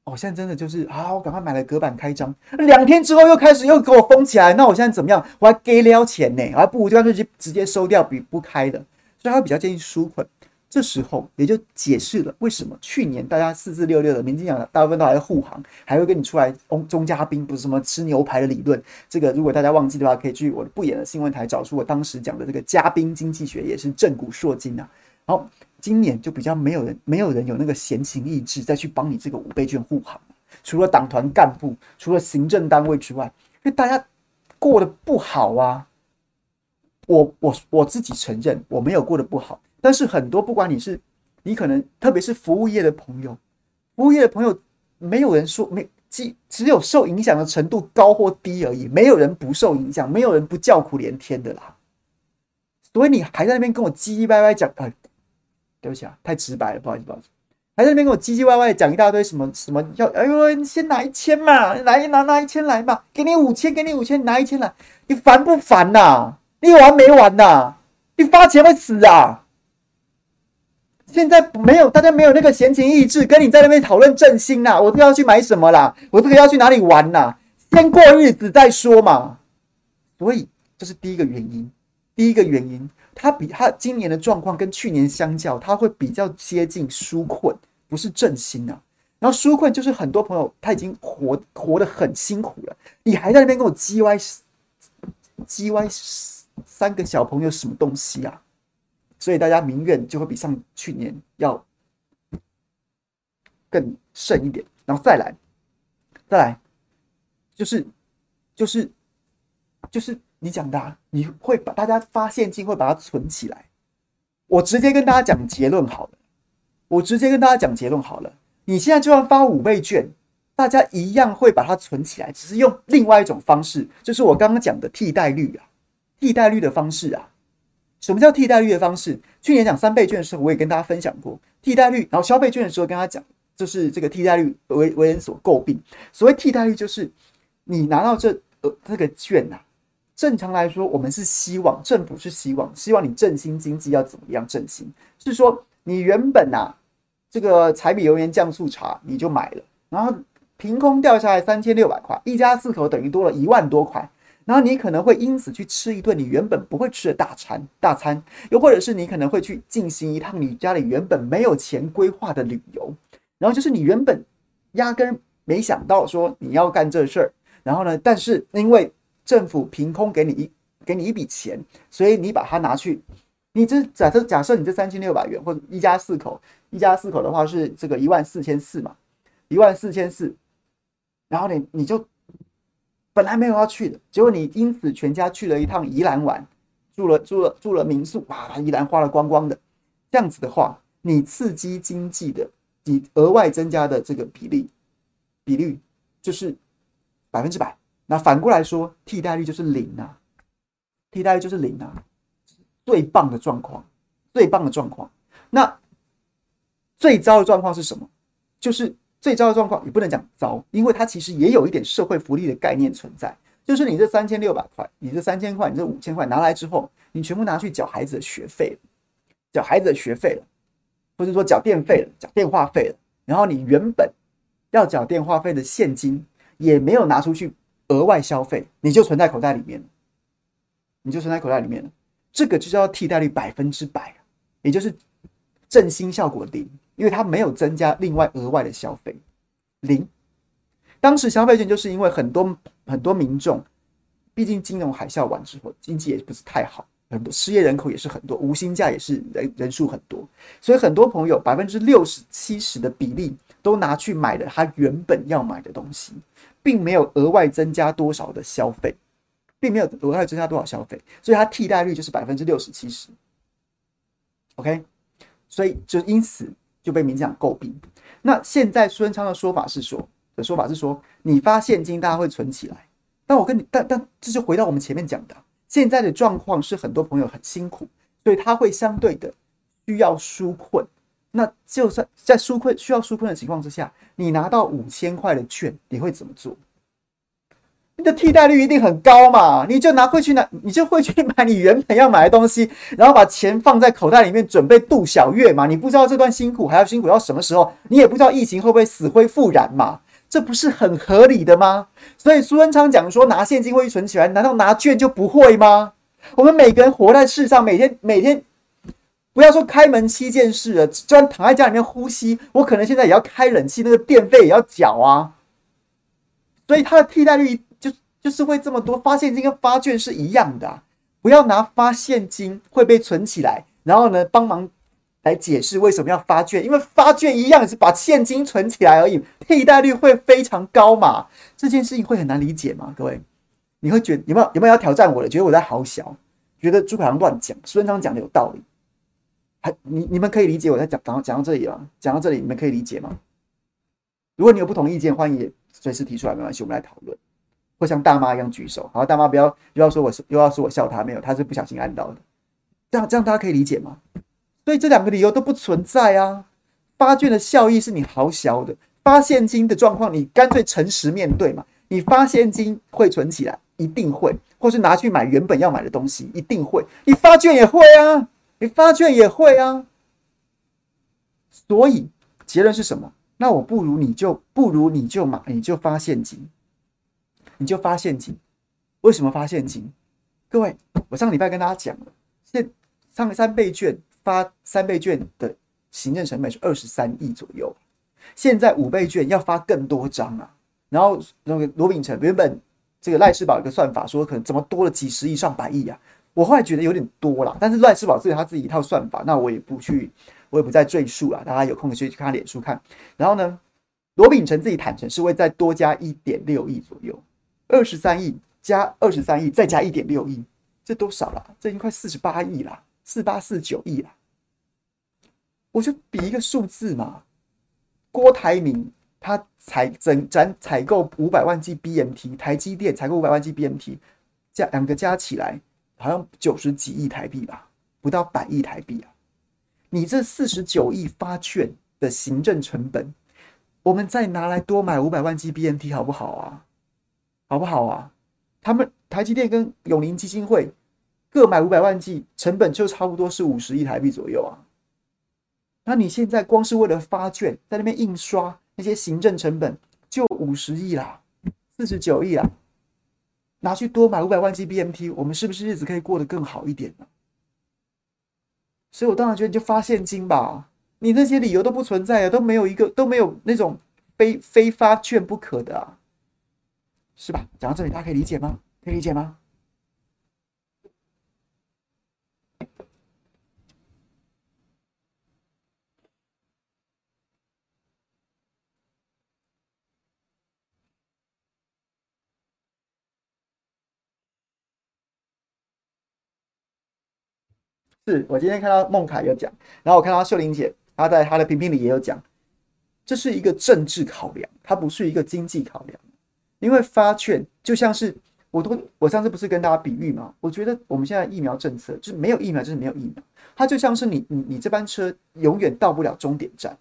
哦，现在真的就是啊，我赶快买了隔板开张，两天之后又开始又给我封起来，那我现在怎么样？我还给了钱呢，还不如就干脆直直接收掉，比不开的，所以他比较建议纾困。这时候也就解释了为什么去年大家四四六六的民进党大部分都还在护航，还会跟你出来中中嘉宾，不是什么吃牛排的理论。这个如果大家忘记的话，可以去我的不演的新闻台找出我当时讲的这个嘉宾经济学，也是震古鑠金啊。好，今年就比较没有人，没有人有那个闲情逸致再去帮你这个五倍券护航，除了党团干部，除了行政单位之外，因为大家过得不好啊。我我我自己承认我没有过得不好。但是很多，不管你是，你可能特别是服务业的朋友，服务业的朋友，没有人说没，只只有受影响的程度高或低而已，没有人不受影响，没有人不叫苦连天的啦。所以你还在那边跟我唧唧歪歪讲，哎，对不起啊，太直白了，不好意思，不好意思，还在那边跟我唧唧歪歪讲一大堆什么什么要，哎呦，你先拿一千嘛，来拿拿一千来嘛，给你五千，给你五千，拿一千来，你烦不烦呐、啊？你完没完呐、你发钱会死啊？现在没有，大家没有那个闲情逸致跟你在那边讨论振兴呐，我这个要去买什么啦？我这个要去哪里玩呐？先过日子再说嘛。所以这是第一个原因，第一个原因，他比他今年的状况跟去年相较，他会比较接近纾困，不是振兴啊。然后纾困就是很多朋友他已经活活得很辛苦了，你还在那边跟我叽歪叽歪三个小朋友什么东西啊？所以大家民怨就会比上去年要更甚一点，然后再来，再来，就是就是就是你讲的啊，你会把大家发现金会把它存起来。我直接跟大家讲结论好了，我直接跟大家讲结论好了。你现在就算发五倍券，大家一样会把它存起来，只是用另外一种方式，就是我刚刚讲的替代率啊，替代率的方式啊。什么叫替代率的方式？去年讲三倍券的时候，我也跟大家分享过替代率。然后消费券的时候，跟他讲，就是这个替代率为为人所诟病。所谓替代率，就是你拿到这呃这个券呐、啊，正常来说，我们是希望政府是希望希望你振兴经济要怎么样振兴？是说你原本呐、这个柴米油盐酱醋茶你就买了，然后凭空掉下来三千六百块，一家四口等于多了一万多块。然后你可能会因此去吃一顿你原本不会吃的大餐，大餐，又或者是你可能会去进行一趟你家里原本没有钱规划的旅游，然后就是你原本压根没想到说你要干这事儿，然后呢，但是因为政府凭空给你一给你一笔钱，所以你把它拿去，你这假设假设你这三千六百元或者一家四口，一家四口的话是这个一万四千四嘛，一万四千四，然后你你就。本来没有要去的，结果你因此全家去了一趟宜兰玩，住了住了住了民宿，哇，宜兰花了光光的。这样子的话，你刺激经济的，你额外增加的这个比例比率就是百分之百。那反过来说，替代率就是零啊，替代率就是零啊，最棒的状况，最棒的状况。那最糟的状况是什么？就是。最糟的状况也不能讲糟，因为它其实也有一点社会福利的概念存在。就是你这三千六百块，你这三千块，你这五千块拿来之后，你全部拿去缴孩子的学费了，缴孩子的学费了，或者说缴电费了，缴电话费了，然后你原本要缴电话费的现金也没有拿出去额外消费，你就存在口袋里面了，你就存在口袋里面了，这个就叫替代率百分之百，也就是振兴效果零，因为它没有增加另外额外的消费，零。当时消费券就是因为很多很多民众，毕竟金融海啸完之后，经济也不是太好，很多失业人口也是很多，无薪假也是人人数很多，所以很多朋友百分之六十七十的比例都拿去买了他原本要买的东西，并没有额外增加多少的消费，并没有额外增加多少消费，所以它替代率就是百分之六十七十。OK，所以就因此就被民进党诟病。那现在苏贞昌的说法是说。的说法是说，你发现金，大家会存起来。但我跟你，但但这就回到我们前面讲的，现在的状况是很多朋友很辛苦，所以他会相对的需要纾困。那就算在纾困需要纾困的情况之下，你拿到五千块的券，你会怎么做？你的替代率一定很高嘛？你就拿回去拿，你就会去买你原本要买的东西，然后把钱放在口袋里面准备度小月嘛？你不知道这段辛苦还要辛苦到什么时候？你也不知道疫情会不会死灰复燃嘛？这不是很合理的吗？所以苏文昌讲说拿现金会存起来，难道拿券就不会吗？我们每个人活在世上，每天每天，不要说开门七件事了，就算躺在家里面呼吸，我可能现在也要开冷气，那个电费也要缴啊。所以它的替代率就就是会这么多，发现金跟发券是一样的啊，不要拿发现金会被存起来，然后呢帮忙。来解释为什么要发券，因为发券一样是把现金存起来而已，替代率会非常高嘛？这件事情会很难理解吗？各位，你会觉得有没有有没有要挑战我的？觉得我在好小，觉得朱凯阳乱讲，孙昌讲的有道理，你你们可以理解我在讲讲讲到这里吗？讲到这里你们可以理解吗？如果你有不同意见，欢迎随时提出来，没关系，我们来讨论，或像大妈一样举手。好，大妈不要又要说我又要说我笑她，没有，她是不小心按到的，这样这样大家可以理解吗？所以这两个理由都不存在啊！发券的效益是你好小的，发现金的状况你干脆诚实面对嘛。你发现金会存起来，一定会，或是拿去买原本要买的东西，一定会。你发券也会啊，你发券也会啊。所以结论是什么？那我不如你就不如你就买，你就发现金，你就发现金。为什么发现金？各位，我上礼拜跟大家讲了，现上三倍券。发三倍券的行政成本是二十三亿左右，现在五倍券要发更多张啊。然后那个罗秉成原本这个赖世宝一个算法说可能怎么多了几十亿上百亿啊，我后来觉得有点多了。但是赖世宝自己他自己一套算法，那我也不去，我也不再赘述了。大家有空可以去看他脸书看。然后呢，罗秉成自己坦诚是会再多加一点六亿左右，二十三亿加二十三亿再加一点六亿，这多少了？这已经快四十八亿了。四八四九亿啦，我就比一个数字嘛。郭台铭他采整咱采购五百万 G B M T，台积电采购五百万 G B M T，加两个加起来好像九十几亿台币吧，不到百亿台币啊。你这四十九亿发券的行政成本，我们再拿来多买五百万 G B N T 好不好啊？好不好啊？他们台积电跟永龄基金会。各买五百万 G，，成本就差不多是五十亿台币左右啊。那你现在光是为了发券，在那边印刷那些行政成本就五十亿啦，四十九亿啦，拿去多买五百万 G B M T，我们是不是日子可以过得更好一点呢？所以我当然觉得你就发现金吧，你那些理由都不存在啊，都没有一个都没有那种非非发券不可的啊，是吧？讲到这里，大家可以理解吗？可以理解吗？是我今天看到孟凯有讲，然后我看到秀玲姐她在她的评评里也有讲，这是一个政治考量，它不是一个经济考量。因为发券就像是我都我上次不是跟大家比喻吗？我觉得我们现在疫苗政策就是没有疫苗就是没有疫苗，它就像是你你你这班车永远到不了终点站，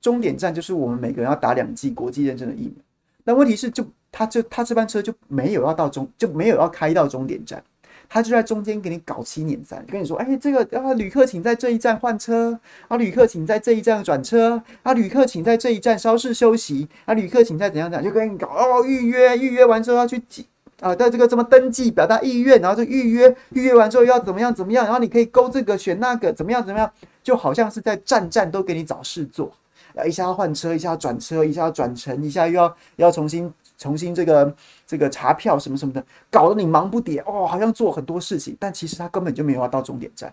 终点站就是我们每个人要打两剂国际认证的疫苗。那问题是就他就他这班车就没有要到终，就没有要开到终点站。他就在中间给你搞七捻三，跟你说，哎，这个啊，旅客请在这一站换车啊，旅客请在这一站转车啊，旅客请在这一站稍事休息啊，旅客请在怎样怎样，就跟你搞哦，预约预约完之后要去记啊，在这个怎么登记表达意愿，然后就预约预约完之后要怎么样怎么样，然后你可以勾这个选那个，怎么样怎么样，就好像是在站站都给你找事做，啊，一下要换车，一下要转车，一下要转乘，一下又要要重新。重新这个这个查票什么什么的，搞得你忙不迭哦，好像做很多事情，但其实他根本就没有到终点站，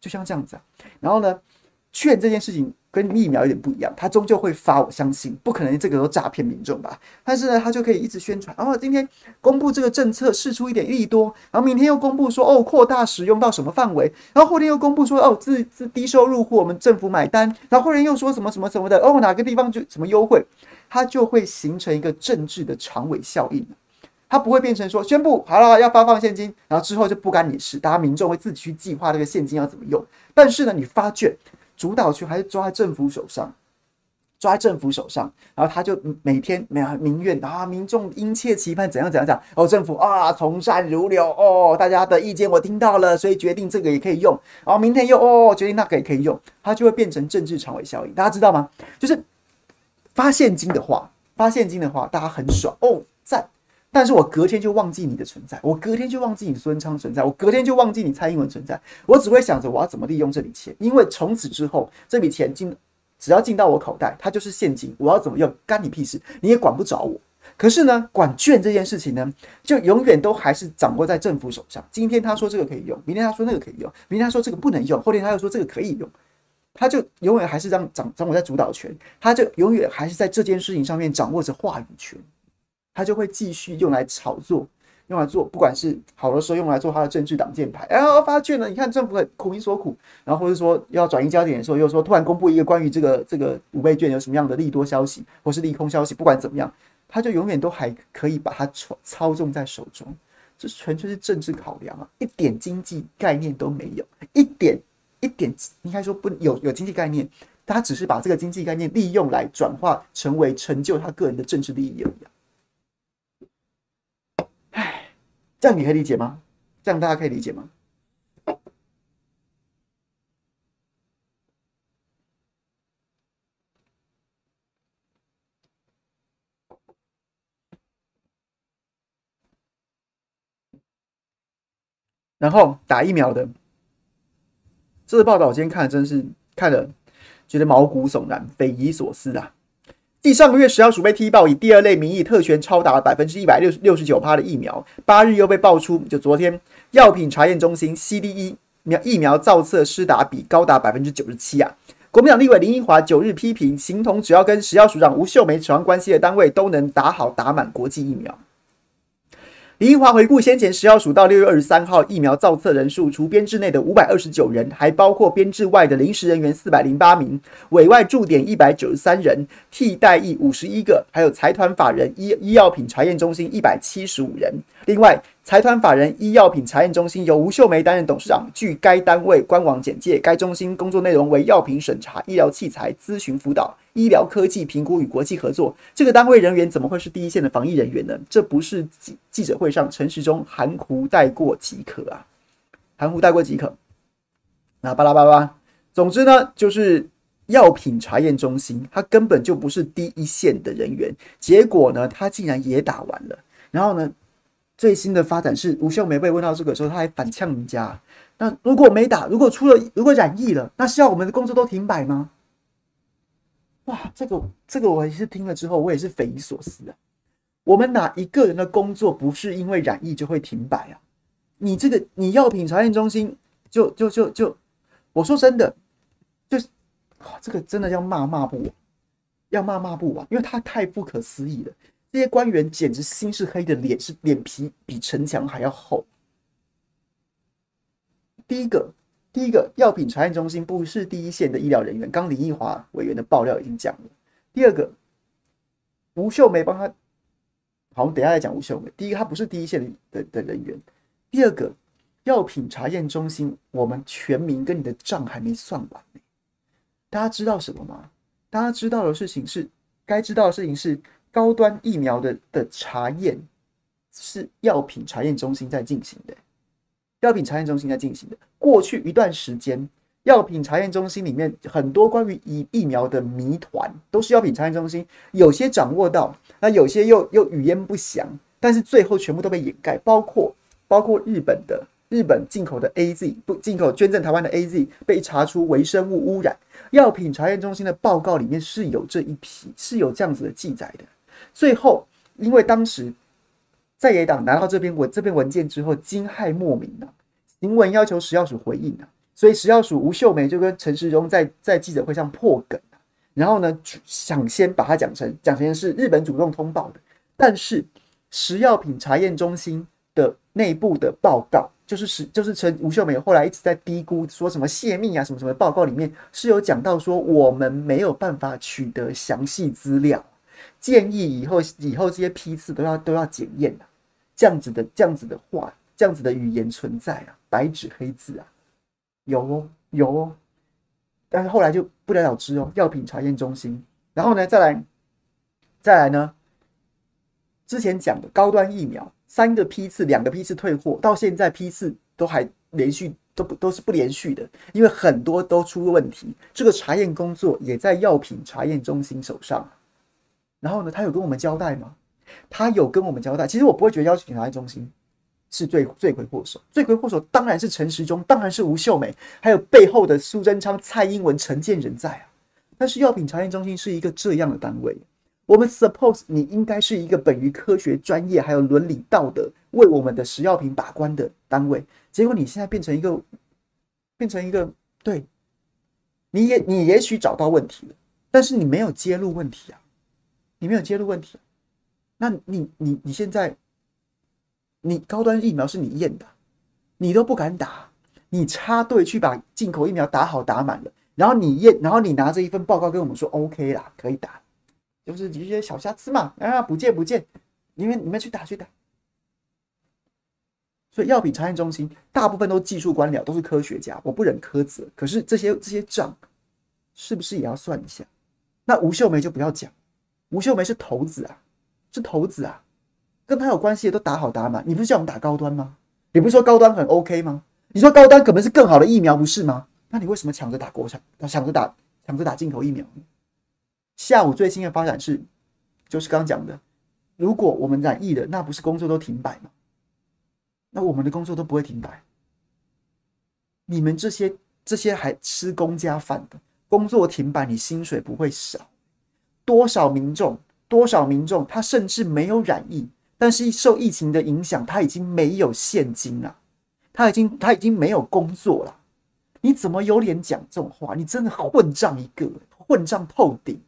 就像这样子。然后呢，券这件事情跟疫苗有点不一样，它终究会发，我相信不可能这个都诈骗民众吧。但是呢，它就可以一直宣传，然后今天公布这个政策，试出一点利多，然后明天又公布说哦，扩大使用到什么范围，然后后天又公布说哦，自自低收入户我们政府买单，然后后天又说什么什么什么的哦，哪个地方就什么优惠。它就会形成一个政治的长尾效应，它不会变成说宣布好了要发放现金，然后之后就不干你事，大家民众会自己去计划这个现金要怎么用。但是呢，你发券主导权还是抓在政府手上，抓在政府手上，然后他就每天每民怨啊，民众殷切期盼怎样怎样讲哦，政府啊从善如流哦，大家的意见我听到了，所以决定这个也可以用，然后明天又哦决定那个也可以用，它就会变成政治长尾效应，大家知道吗？就是。发现金的话，发现金的话，大家很爽哦，赞！但是我隔天就忘记你的存在，我隔天就忘记你孙昌存在，我隔天就忘记你蔡英文存在，我只会想着我要怎么利用这笔钱，因为从此之后这笔钱进，只要进到我口袋，它就是现金，我要怎么用，干你屁事，你也管不着我。可是呢，管券这件事情呢，就永远都还是掌握在政府手上。今天他说这个可以用，明天他说那个可以用，明天他说这个不能用，后天他又说这个可以用。他就永远还是让掌掌握在主导权，他就永远还是在这件事情上面掌握着话语权，他就会继续用来炒作，用来做，不管是好的时候用来做他的政治挡箭牌，然后发券呢，你看政府很苦民所苦，然后或者说要转移焦点的时候，又说突然公布一个关于这个这个五倍券有什么样的利多消息或是利空消息，不管怎么样，他就永远都还可以把它操操纵在手中，这纯粹是政治考量啊，一点经济概念都没有，一点。一点应该说不有有经济概念，他只是把这个经济概念利用来转化成为成就他个人的政治利益而已。唉，这样你可以理解吗？这样大家可以理解吗？然后打疫苗的。这个报道我今天看了，真是看了觉得毛骨悚然、匪夷所思啊！继上个月食药署被踢爆以第二类名义特权超达百分之一百六十六十九趴的疫苗，八日又被爆出，就昨天药品查验中心 CDE 苗疫苗造册施打比高达百分之九十七啊！国民党立委林英华九日批评，形同只要跟食药署长吴秀梅扯上关系的单位都能打好打满国际疫苗。李奕华回顾先前食药署到六月二十三号疫苗造册人数，除编制内的五百二十九人，还包括编制外的临时人员四百零八名，委外驻点一百九十三人，替代役五十一个，还有财团法人医医药品查验中心一百七十五人。另外，财团法人医药品查验中心由吴秀梅担任董事长。据该单位官网简介，该中心工作内容为药品审查、医疗器材咨询辅导、医疗科技评估与国际合作。这个单位人员怎么会是第一线的防疫人员呢？这不是记记者会上陈时中含糊带过即可啊，含糊带过即可。那巴拉巴拉，总之呢，就是药品查验中心，他根本就不是第一线的人员。结果呢，他竟然也打完了，然后呢？最新的发展是吴秀梅被问到这个时候，他还反呛人家。那如果没打，如果出了，如果染疫了，那是要我们的工作都停摆吗？哇，这个这个我也是听了之后，我也是匪夷所思啊。我们哪一个人的工作不是因为染疫就会停摆啊？你这个你药品查验中心就就就就，我说真的，就是哇，这个真的要骂骂不完，要骂骂不完，因为他太不可思议了。这些官员简直心是黑的，脸是脸皮比城墙还要厚。第一个，第一个药品查验中心不是第一线的医疗人员，刚林奕华委员的爆料已经讲了。第二个，吴秀梅帮他，好，我们等一下再讲吴秀梅。第一个，他不是第一线的的人员。第二个，药品查验中心，我们全民跟你的账还没算完。大家知道什么吗？大家知道的事情是，该知道的事情是。高端疫苗的的查验是药品查验中心在进行的，药品查验中心在进行的。过去一段时间，药品查验中心里面很多关于疫疫苗的谜团，都是药品查验中心有些掌握到，那有些又又语焉不详，但是最后全部都被掩盖，包括包括日本的。日本进口的 AZ 不进口捐赠台湾的 AZ 被查出微生物污染，药品查验中心的报告里面是有这一批，是有这样子的记载的。最后，因为当时在野党拿到这篇文这篇文件之后惊骇莫名啊，行文要求食药署回应啊，所以食药署吴秀梅就跟陈时中在在记者会上破梗，然后呢想先把它讲成讲成是日本主动通报的，但是食药品查验中心的内部的报告。就是是就是陈吴秀梅后来一直在嘀咕说什么泄密啊什么什么报告里面是有讲到说我们没有办法取得详细资料，建议以后以后这些批次都要都要检验啊，这样子的这样子的话这样子的语言存在啊，白纸黑字啊，有哦有哦，但是后来就不了了之哦，药品查验中心，然后呢再来再来呢，之前讲的高端疫苗。三个批次，两个批次退货，到现在批次都还连续都不都是不连续的，因为很多都出了问题。这个查验工作也在药品查验中心手上。然后呢，他有跟我们交代吗？他有跟我们交代。其实我不会觉得药品查验中心是罪罪魁祸首，罪魁祸首当然是陈时中，当然是吴秀美，还有背后的苏贞昌、蔡英文、陈建仁在啊。但是药品查验中心是一个这样的单位。我们 suppose 你应该是一个本于科学、专业还有伦理道德，为我们的食药品把关的单位，结果你现在变成一个，变成一个，对，你也你也许找到问题了，但是你没有揭露问题啊，你没有揭露问题，那你你你现在，你高端疫苗是你验的，你都不敢打，你插队去把进口疫苗打好打满了，然后你验，然后你拿着一份报告跟我们说 OK 啦，可以打。就是一些小瑕疵嘛，啊，不见不见，你们你们去打去打。所以药品查验中心大部分都技术官僚，都是科学家，我不忍苛责。可是这些这些账，是不是也要算一下？那吴秀梅就不要讲，吴秀梅是头子啊，是头子啊，跟他有关系的都打好打满。你不是叫我们打高端吗？你不是说高端很 OK 吗？你说高端可能是更好的疫苗，不是吗？那你为什么抢着打国产，抢着打抢着打进口疫苗？下午最新的发展是，就是刚刚讲的，如果我们染疫了，那不是工作都停摆吗？那我们的工作都不会停摆。你们这些这些还吃公家饭的，工作停摆，你薪水不会少。多少民众，多少民众，他甚至没有染疫，但是受疫情的影响，他已经没有现金了，他已经他已经没有工作了。你怎么有脸讲这种话？你真的混账一个，混账透顶！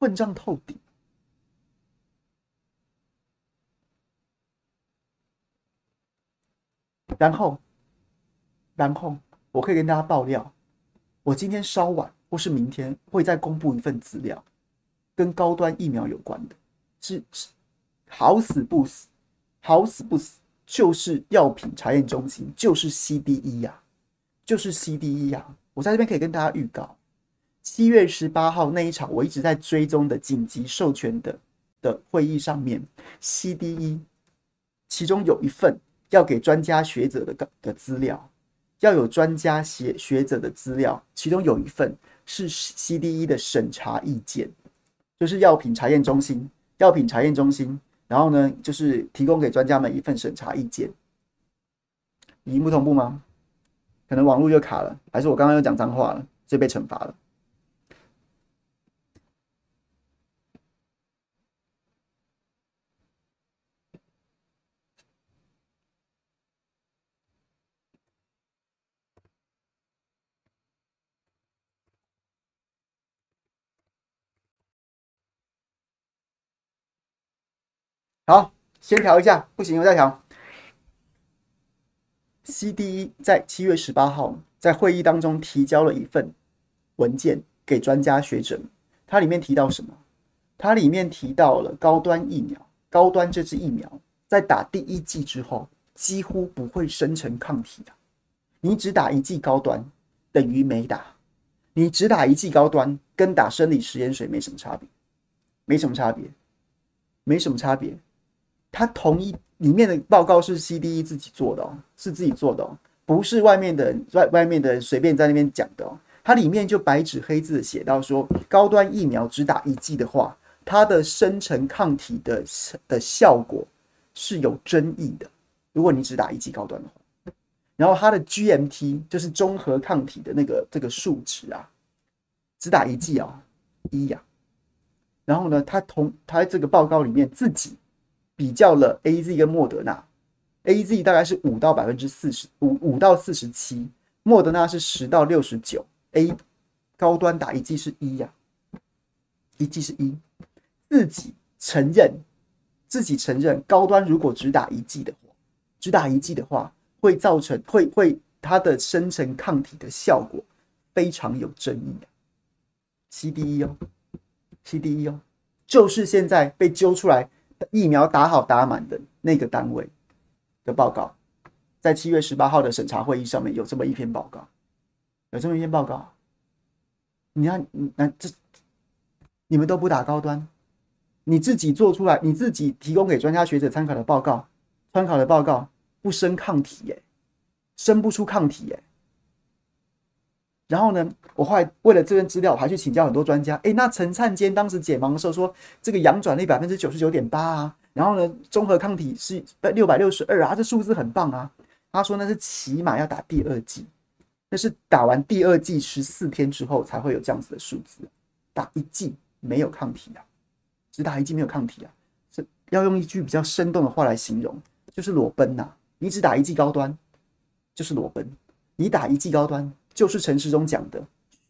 混账透顶，然后，然后我可以跟大家爆料，我今天稍晚或是明天会再公布一份资料，跟高端疫苗有关的，是是好死不死，好死不死，就是药品查验中心，就是 CDE 呀，就是 CDE 呀，我在这边可以跟大家预告。七月十八号那一场，我一直在追踪的紧急授权的的会议上面，CDE 其中有一份要给专家学者的的资料，要有专家学学者的资料，其中有一份是 CDE 的审查意见，就是药品查验中心，药品查验中心，然后呢，就是提供给专家们一份审查意见。萤幕同步吗？可能网络又卡了，还是我刚刚又讲脏话了，所以被惩罚了。好，先调一下，不行我再调。CDE 在七月十八号在会议当中提交了一份文件给专家学者，它里面提到什么？它里面提到了高端疫苗，高端这支疫苗在打第一剂之后几乎不会生成抗体的。你只打一剂高端等于没打，你只打一剂高端跟打生理食盐水没什么差别。没什么差别，没什么差别。它同一里面的报告是 CDE 自己做的哦，是自己做的哦，不是外面的外外面的随便在那边讲的哦。它里面就白纸黑字写到说，高端疫苗只打一剂的话，它的生成抗体的的效果是有争议的。如果你只打一剂高端的话，然后它的 GMT 就是综合抗体的那个这个数值啊，只打一剂啊，一呀。然后呢，他同他这个报告里面自己比较了 AZ 跟莫德纳，AZ 大概是五到百分之四十五，五到四十七，莫德纳是十到六十九。A 高端打一剂是一呀，一剂是一，自己承认，自己承认高端如果只打一剂的话，只打一剂的话，会造成会会它的生成抗体的效果非常有争议的。CDE 哦，CDE 哦，就是现在被揪出来疫苗打好打满的那个单位的报告，在七月十八号的审查会议上面有这么一篇报告。有这么一篇报告，你看，那这你们都不打高端，你自己做出来，你自己提供给专家学者参考的报告，参考的报告不生抗体耶，生不出抗体耶。然后呢，我后来为了这份资料，我还去请教很多专家。诶，那陈灿坚当时解盲的时候说，这个阳转率百分之九十九点八啊，然后呢，中和抗体是六百六十二啊，这数字很棒啊。他说那是起码要打第二剂。那是打完第二剂十四天之后才会有这样子的数字，打一剂没有抗体啊，只打一剂没有抗体啊，是要用一句比较生动的话来形容，就是裸奔呐。你只打一剂高端，就是裸奔；你打一剂高端，就是陈时中讲的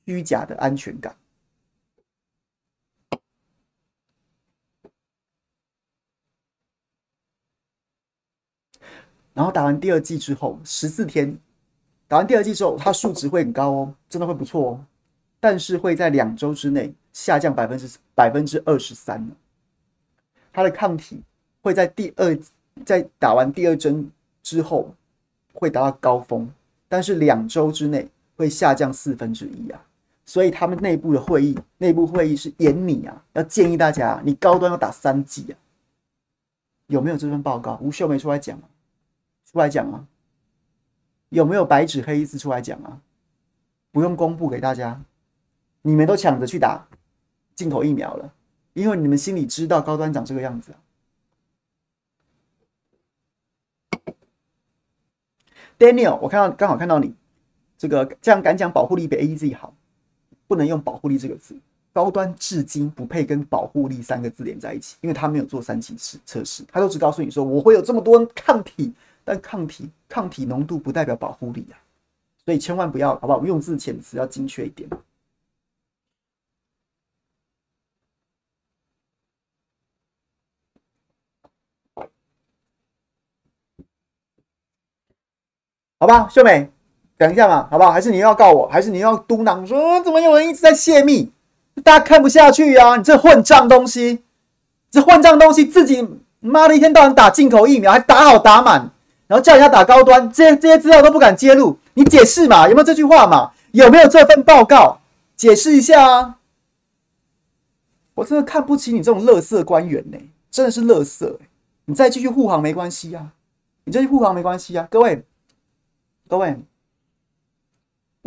虚假的安全感。然后打完第二剂之后十四天。打完第二剂之后，它数值会很高哦，真的会不错哦，但是会在两周之内下降百分之百分之二十三。它的抗体会在第二在打完第二针之后会达到高峰，但是两周之内会下降四分之一啊。所以他们内部的会议，内部会议是严你啊，要建议大家，你高端要打三剂啊。有没有这份报告？吴秀梅出来讲啊，出来讲啊。有没有白纸黑字出来讲啊？不用公布给大家，你们都抢着去打进口疫苗了，因为你们心里知道高端长这个样子啊。Daniel，我看到刚好看到你这个这样敢讲保护力比 A E Z 好，不能用保护力这个字，高端至今不配跟保护力三个字连在一起，因为他没有做三期试测试，他都只告诉你说我会有这么多抗体。但抗体抗体浓度不代表保护力啊，所以千万不要，好不好？用字遣词要精确一点。好吧，秀美，等一下嘛，好不好？还是你要告我？还是你要嘟囔说怎么有人一直在泄密？大家看不下去啊！你这混账东西，这混账东西，自己妈的一天到晚打进口疫苗，还打好打满。然后叫人家打高端，这些这些资料都不敢揭露，你解释嘛？有没有这句话嘛？有没有这份报告？解释一下啊！我真的看不起你这种垃圾官员呢、真的是垃圾、欸。你再继续护航没关系啊，你继续护航没关系啊，各位，各位，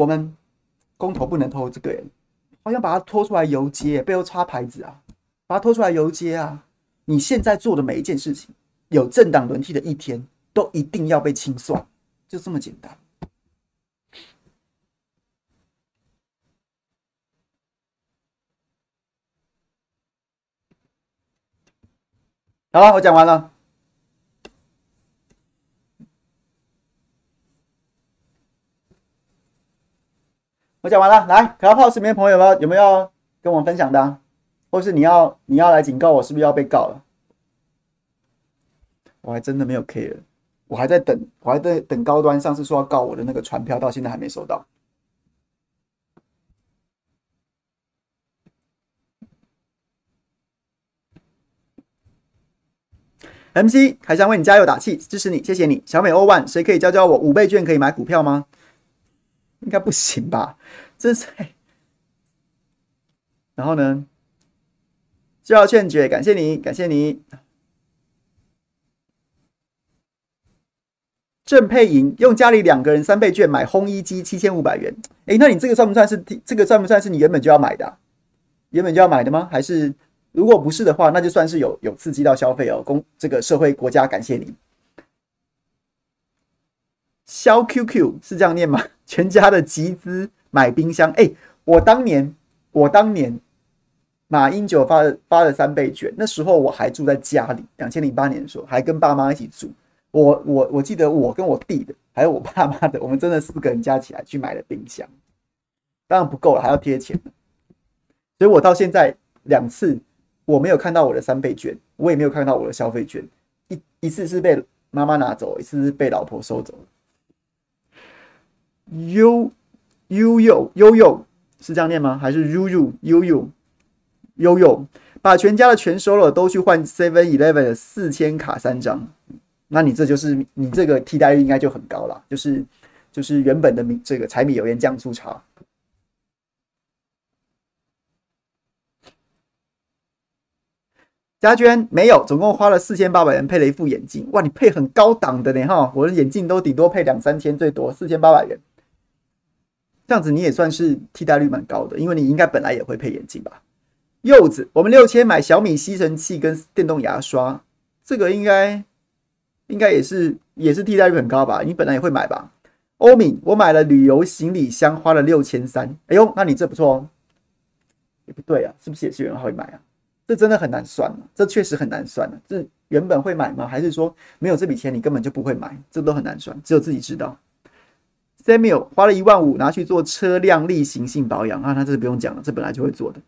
我们公投不能投这个人，好像把他拖出来游街，背后插牌子啊，把他拖出来游街啊！你现在做的每一件事情，有政党轮替的一天。都一定要被清算，就这么简单。好了，我讲完了。我讲完了，来，Clubhouse 里面朋友们有没有跟我分享的？或是你要你要来警告我，是不是要被告了？我还真的没有 care。我还在等，我还在等高端上次说要告我的那个传票，到现在还没收到。MC 还想为你加油打气，支持你，谢谢你。小美欧万，谁可以教教我五倍券可以买股票吗？应该不行吧？真是。然后呢？就要劝解，感谢你，感谢你。郑佩莹用家里两个人三倍券买烘衣机七千五百元，哎，那你这个算不算是这个算不算是你原本就要买的？原本就要买的吗？还是如果不是的话，那就算是有有刺激到消费哦。公这个社会国家感谢你。肖 QQ 是这样念吗？全家的集资买冰箱，哎，我当年我当年马英九发了发了三倍券，那时候我还住在家里，两千零八年的时候还跟爸妈一起住。我我我记得我跟我弟的，还有我爸妈的，我们真的四个人加起来去买了冰箱，当然不够了，还要贴钱。所以我到现在两次我没有看到我的三倍券，我也没有看到我的消费券，一一次是被妈妈拿走，一次是被老婆收走。悠悠悠悠悠是这样念吗？还是悠悠悠悠悠悠把全家的全收了，都去换 Seven Eleven 的四千卡三张。那你这就是你这个替代率应该就很高了，就是就是原本的米这个柴米油盐酱醋茶。嘉娟没有，总共花了四千八百元配了一副眼镜。哇，你配很高档的呢哈，我的眼镜都顶多配两三千，最多四千八百元。这样子你也算是替代率蛮高的，因为你应该本来也会配眼镜吧？柚子，我们六千买小米吸尘器跟电动牙刷，这个应该。应该也是也是替代率很高吧？你本来也会买吧？欧敏，我买了旅游行李箱，花了六千三。哎呦，那你这不错哦。也不对啊，是不是也是有人会买啊？这真的很难算啊，这确实很难算啊。这原本会买吗？还是说没有这笔钱你根本就不会买？这都很难算，只有自己知道。Samuel 花了一万五拿去做车辆例行性保养啊，那这是不用讲了，这本来就会做的。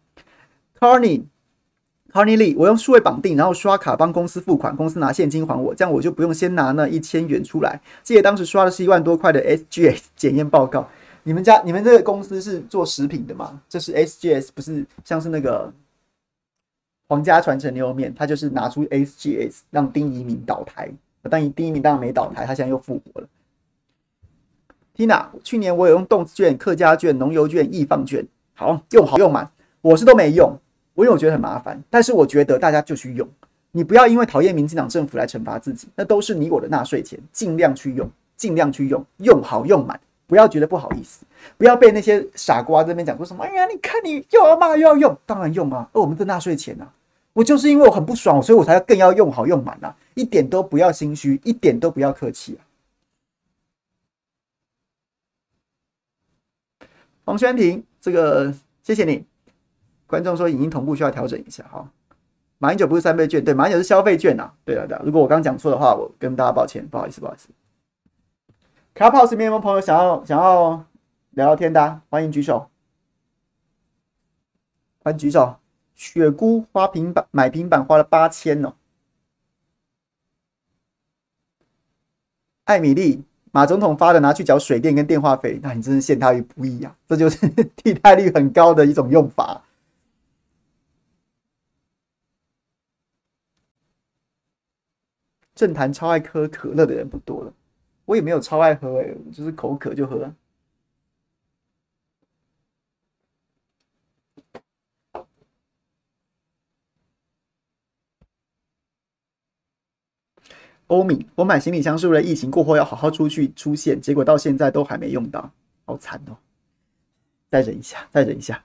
Carney。Honey Lee，我用数位绑定，然后刷卡帮公司付款，公司拿现金还我，这样我就不用先拿那一千元出来。记得当时刷的是一万多块的 SGS 检验报告。你们家、你们这个公司是做食品的吗？这是 SGS，不是像是那个皇家传承牛肉面，他就是拿出 SGS 让丁一鸣倒台，但丁一鸣当然没倒台，他现在又复活了。Tina，去年我有用动券、客家券、农游券、易放券，好用好用满，我是都没用。我因为我觉得很麻烦，但是我觉得大家就去用，你不要因为讨厌民进党政府来惩罚自己，那都是你我的纳税钱，尽量去用，尽量去用，用好用满，不要觉得不好意思，不要被那些傻瓜这边讲说什么，哎呀，你看你又要骂又要用，当然用啊，而我们的纳税钱啊，我就是因为我很不爽，所以我才要更要用好用满啊，一点都不要心虚，一点都不要客气啊。黄宣婷，这个谢谢你。观众说影音同步需要调整一下哈。马英九不是三倍券，对，马英九是消费券呐。对了对了，如果我刚讲错的话，我跟大家抱歉，不好意思不好意思。Clubhouse 有没有朋友想要想要聊聊天的啊？欢迎举手，欢迎举手。雪姑花平板买平板花了八千哦。艾米丽，马总统发的拿去缴水电跟电话费，那你真是陷他于不义啊！这就是 (laughs) 替代率很高的一种用法。政坛超爱喝可乐的人不多了，我也没有超爱喝哎、就是口渴就喝。欧米，我买行李箱是为了疫情过后要好好出去出现，结果到现在都还没用到，好惨哦！再忍一下，再忍一下。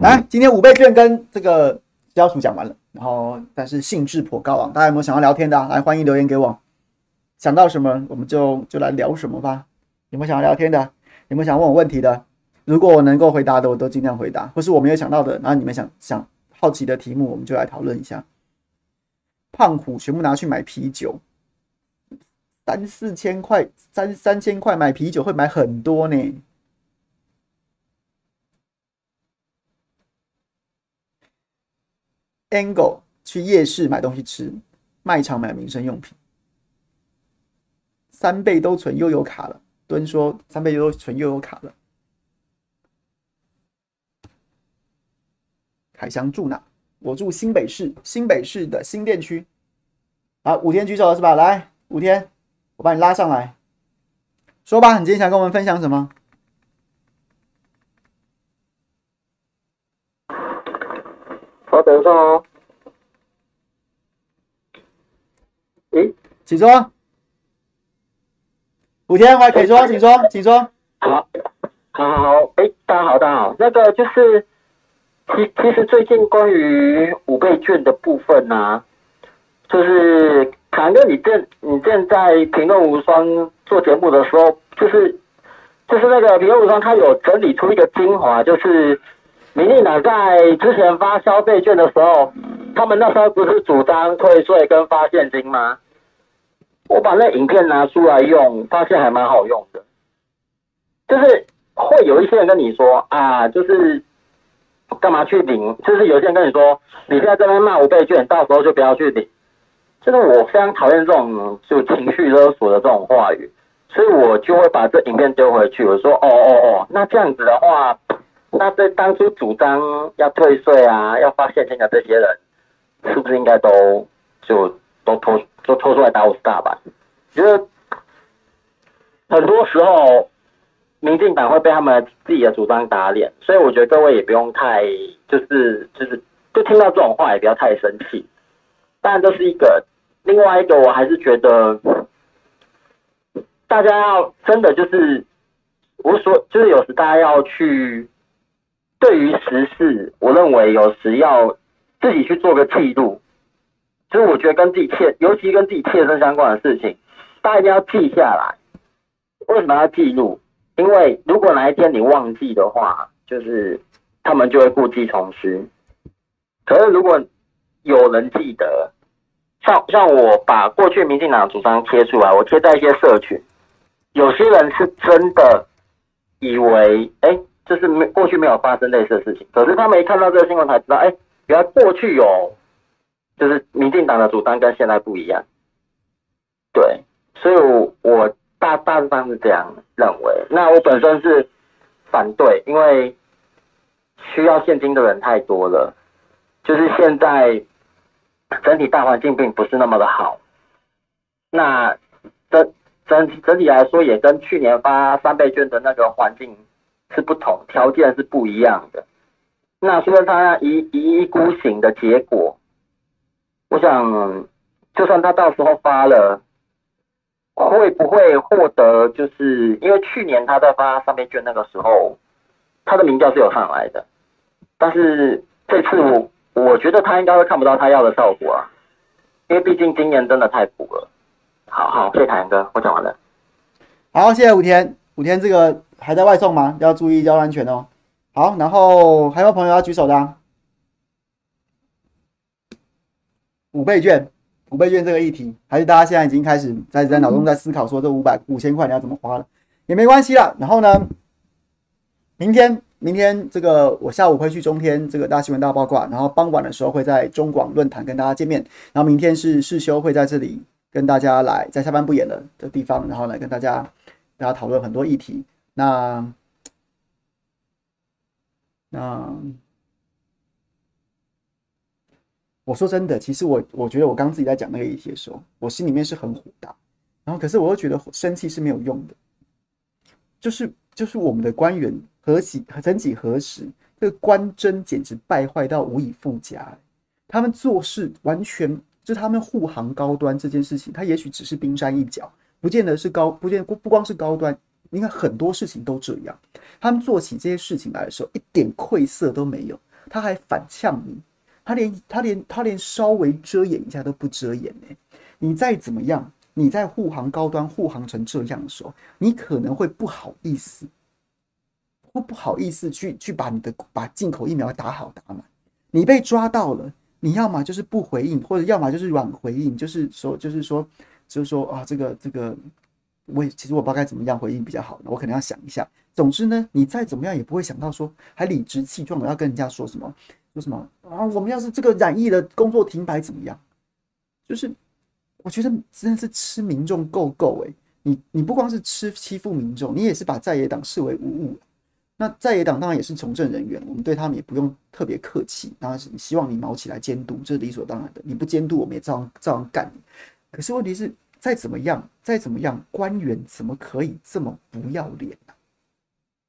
来，今天五倍券跟这个交数讲完了。然后，但是兴致颇高啊！大家有没有想要聊天的？来，欢迎留言给我。想到什么，我们就就来聊什么吧。有没有想要聊天的？有没有想问我问题的？如果我能够回答的，我都尽量回答。或是我没有想到的，然后你们想想好奇的题目，我们就来讨论一下。胖虎全部拿去买啤酒，三四千块，三三千块买啤酒会买很多呢。Angle 去夜市买东西吃，卖场买民生用品，三倍都存悠游卡了。敦说三倍都存悠游卡了。凯翔住哪？我住新北市，新北市的新店区。好，五天举手了是吧？来，五天，我把你拉上来，说吧，你今天想跟我们分享什么？好，等一下哦。诶，请说。五天，还可以说，请说，请说。好，好好好，诶，大家好，大家好。那个就是，其其实最近关于五倍券的部分呢、啊，就是凯哥，你正你正在评论无双做节目的时候，就是就是那个评论无双，他有整理出一个精华，就是民进党在之前发消费券的时候，他们那时候不是主张退税跟发现金吗？我把那影片拿出来用，发现还蛮好用的。就是会有一些人跟你说啊，就是干嘛去领？就是有些人跟你说，你现在这边骂五倍券，到时候就不要去领。就是我非常讨厌这种就情绪勒索的这种话语，所以我就会把这影片丢回去。我说，哦哦哦，那这样子的话，那对当初主张要退税啊、要发现金的这些人，是不是应该都就都拖？都拖出来打五十大板，觉得很多时候民进党会被他们自己的主张打脸，所以我觉得各位也不用太就是就是就听到这种话也不要太生气。当然这是一个，另外一个我还是觉得大家要真的就是我说就是有时大家要去对于时事，我认为有时要自己去做个记录。就是我觉得跟自己切，尤其跟自己切身相关的事情，大家一定要记下来。为什么要记录？因为如果哪一天你忘记的话，就是他们就会故技重施。可是如果有人记得，像像我把过去民进党主张贴出来，我贴在一些社群，有些人是真的以为，哎，就是没过去没有发生类似的事情，可是他们一看到这个新闻才知道，哎，原来过去有。就是民进党的主张跟现在不一样，对，所以我，我大大致上是这样认为。那我本身是反对，因为需要现金的人太多了，就是现在整体大环境并不是那么的好。那整整整体来说，也跟去年发三倍券的那个环境是不同，条件是不一样的。那所以他一一意孤行的结果。我想，就算他到时候发了，会不会获得？就是因为去年他在发三倍券那个时候，他的民调是有上来的，但是这次我我觉得他应该会看不到他要的效果啊，因为毕竟今年真的太苦了。好好，谢谢凯哥，我讲完了。好，谢谢武田。武田这个还在外送吗？要注意交通安全哦。好，然后还有朋友要举手的。五倍券，五倍券这个议题，还是大家现在已经开始在在脑中在思考，说这五百五千块你要怎么花了，也没关系啦。然后呢，明天明天这个我下午会去中天这个大新闻大八卦，然后傍晚的时候会在中广论坛跟大家见面。然后明天是世修会在这里跟大家来在下班不演的的地方，然后来跟大家大家讨论很多议题。那那。我说真的，其实我我觉得我刚自己在讲那个议题的时候，我心里面是很火大，然后可是我又觉得生气是没有用的，就是就是我们的官员何几曾几何时，这个官箴简直败坏到无以复加，他们做事完全就他们护航高端这件事情，他也许只是冰山一角，不见得是高，不见不不光是高端，你看很多事情都这样，他们做起这些事情来的时候一点愧色都没有，他还反呛你。他连他连他连稍微遮掩一下都不遮掩呢。你再怎么样，你在护航高端护航成这样的时候，你可能会不好意思，会不好意思去去把你的把进口疫苗打好打满。你被抓到了，你要么就是不回应，或者要么就是软回应，就是说就是说就是说啊，这个这个，我也其实我不知道该怎么样回应比较好，我可能要想一下。总之呢，你再怎么样也不会想到说还理直气壮的要跟人家说什么。说什么啊？我们要是这个染疫的工作停摆怎么样？就是我觉得真的是吃民众够够诶，你你不光是吃欺负民众，你也是把在野党视为无物。那在野党当然也是从政人员，我们对他们也不用特别客气。当然是希望你卯起来监督，这是理所当然的。你不监督，我们也照样照样干。可是问题是，再怎么样，再怎么样，官员怎么可以这么不要脸呢？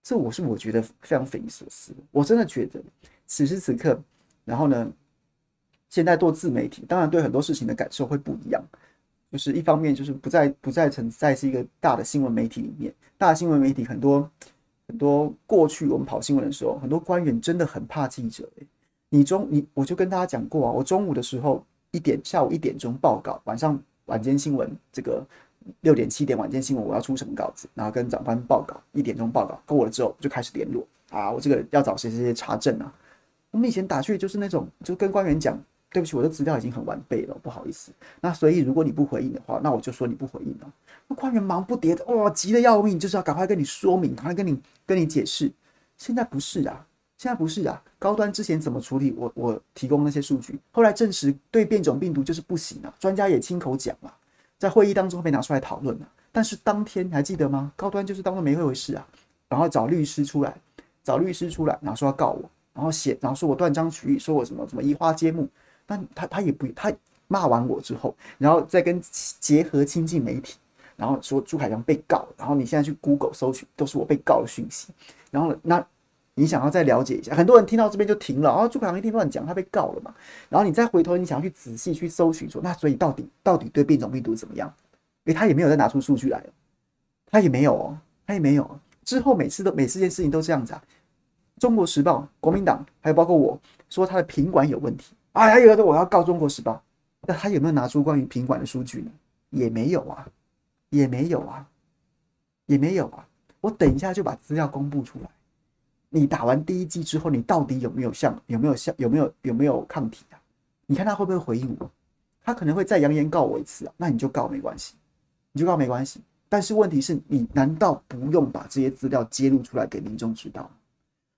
这我是我觉得非常匪夷所思。我真的觉得。此时此刻，然后呢，现在做自媒体，当然对很多事情的感受会不一样。就是一方面，就是不再不再存在是一个大的新闻媒体里面，大新闻媒体很多很多。过去我们跑新闻的时候，很多官员真的很怕记者。你中你我就跟大家讲过啊，我中午的时候一点下午一点钟报告，晚上晚间新闻这个六点七点晚间新闻我要出什么稿子，然后跟长官报告，一点钟报告过了之后就开始联络啊，我这个要找谁谁谁查证啊。我们以前打去就是那种就跟官员讲。对不起，我的资料已经很完备了，不好意思。那所以如果你不回应的话，那我就说你不回应了。那官员忙不迭的，哇，急得要命，就是要赶快跟你说明，赶快跟你跟你解释。现在不是啊，现在不是啊。高端之前怎么处理？我我提供那些数据，后来证实对变种病毒就是不行啊。专家也亲口讲了，在会议当中被拿出来讨论了。但是当天你还记得吗？高端就是当做没这回事啊，然后找律师出来，找律师出来，然后说要告我，然后写，然后说我断章取义，说我什么什么移花接木。但他他也不他骂完我之后，然后再跟结合亲近媒体，然后说朱凯翔被告，然后你现在去 Google 搜寻都是我被告的讯息，然后那你想要再了解一下，很多人听到这边就停了，哦，朱凯翔一定乱讲，他被告了嘛，然后你再回头你想要去仔细去搜寻说，那所以到底到底对变种病毒怎么样？诶，他也没有再拿出数据来，他也没有哦，他也没有，之后每次都每次件事情都这样子啊，中国时报、国民党还有包括我说他的品管有问题。啊，还有的我要告《中国时报》，那他有没有拿出关于品管的数据呢？也没有啊，也没有啊，也没有啊。我等一下就把资料公布出来。你打完第一剂之后，你到底有没有像有没有像有没有有没有抗体啊？你看他会不会回应我？他可能会再扬言告我一次啊，那你就告没关系，你就告没关系。但是问题是你难道不用把这些资料揭露出来给民众知道？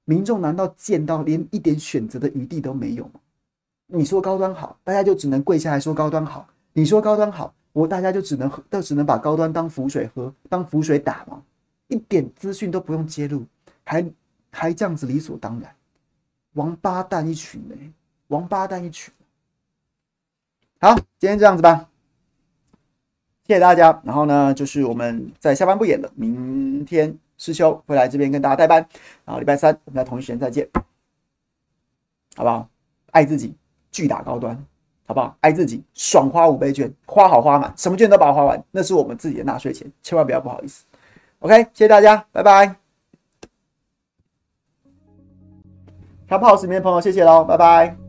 民众难道见到连一点选择的余地都没有吗？你说高端好，大家就只能跪下来说高端好。你说高端好，我大家就只能都只能把高端当符水喝，当符水打吗？一点资讯都不用揭露，还还这样子理所当然，王八蛋一群呢、王八蛋一群。好，今天这样子吧，谢谢大家。然后呢，就是我们在下班不演了，明天师兄会来这边跟大家代班。然后礼拜三我们在同一时间再见，好不好？爱自己。巨打高端，好不好？爱自己，爽花五倍券，花好花满，什么券都把它花完，那是我们自己的纳税钱，千万不要不好意思。OK，谢谢大家，拜拜。Clubhouse 里面的朋友，谢谢喽，拜拜。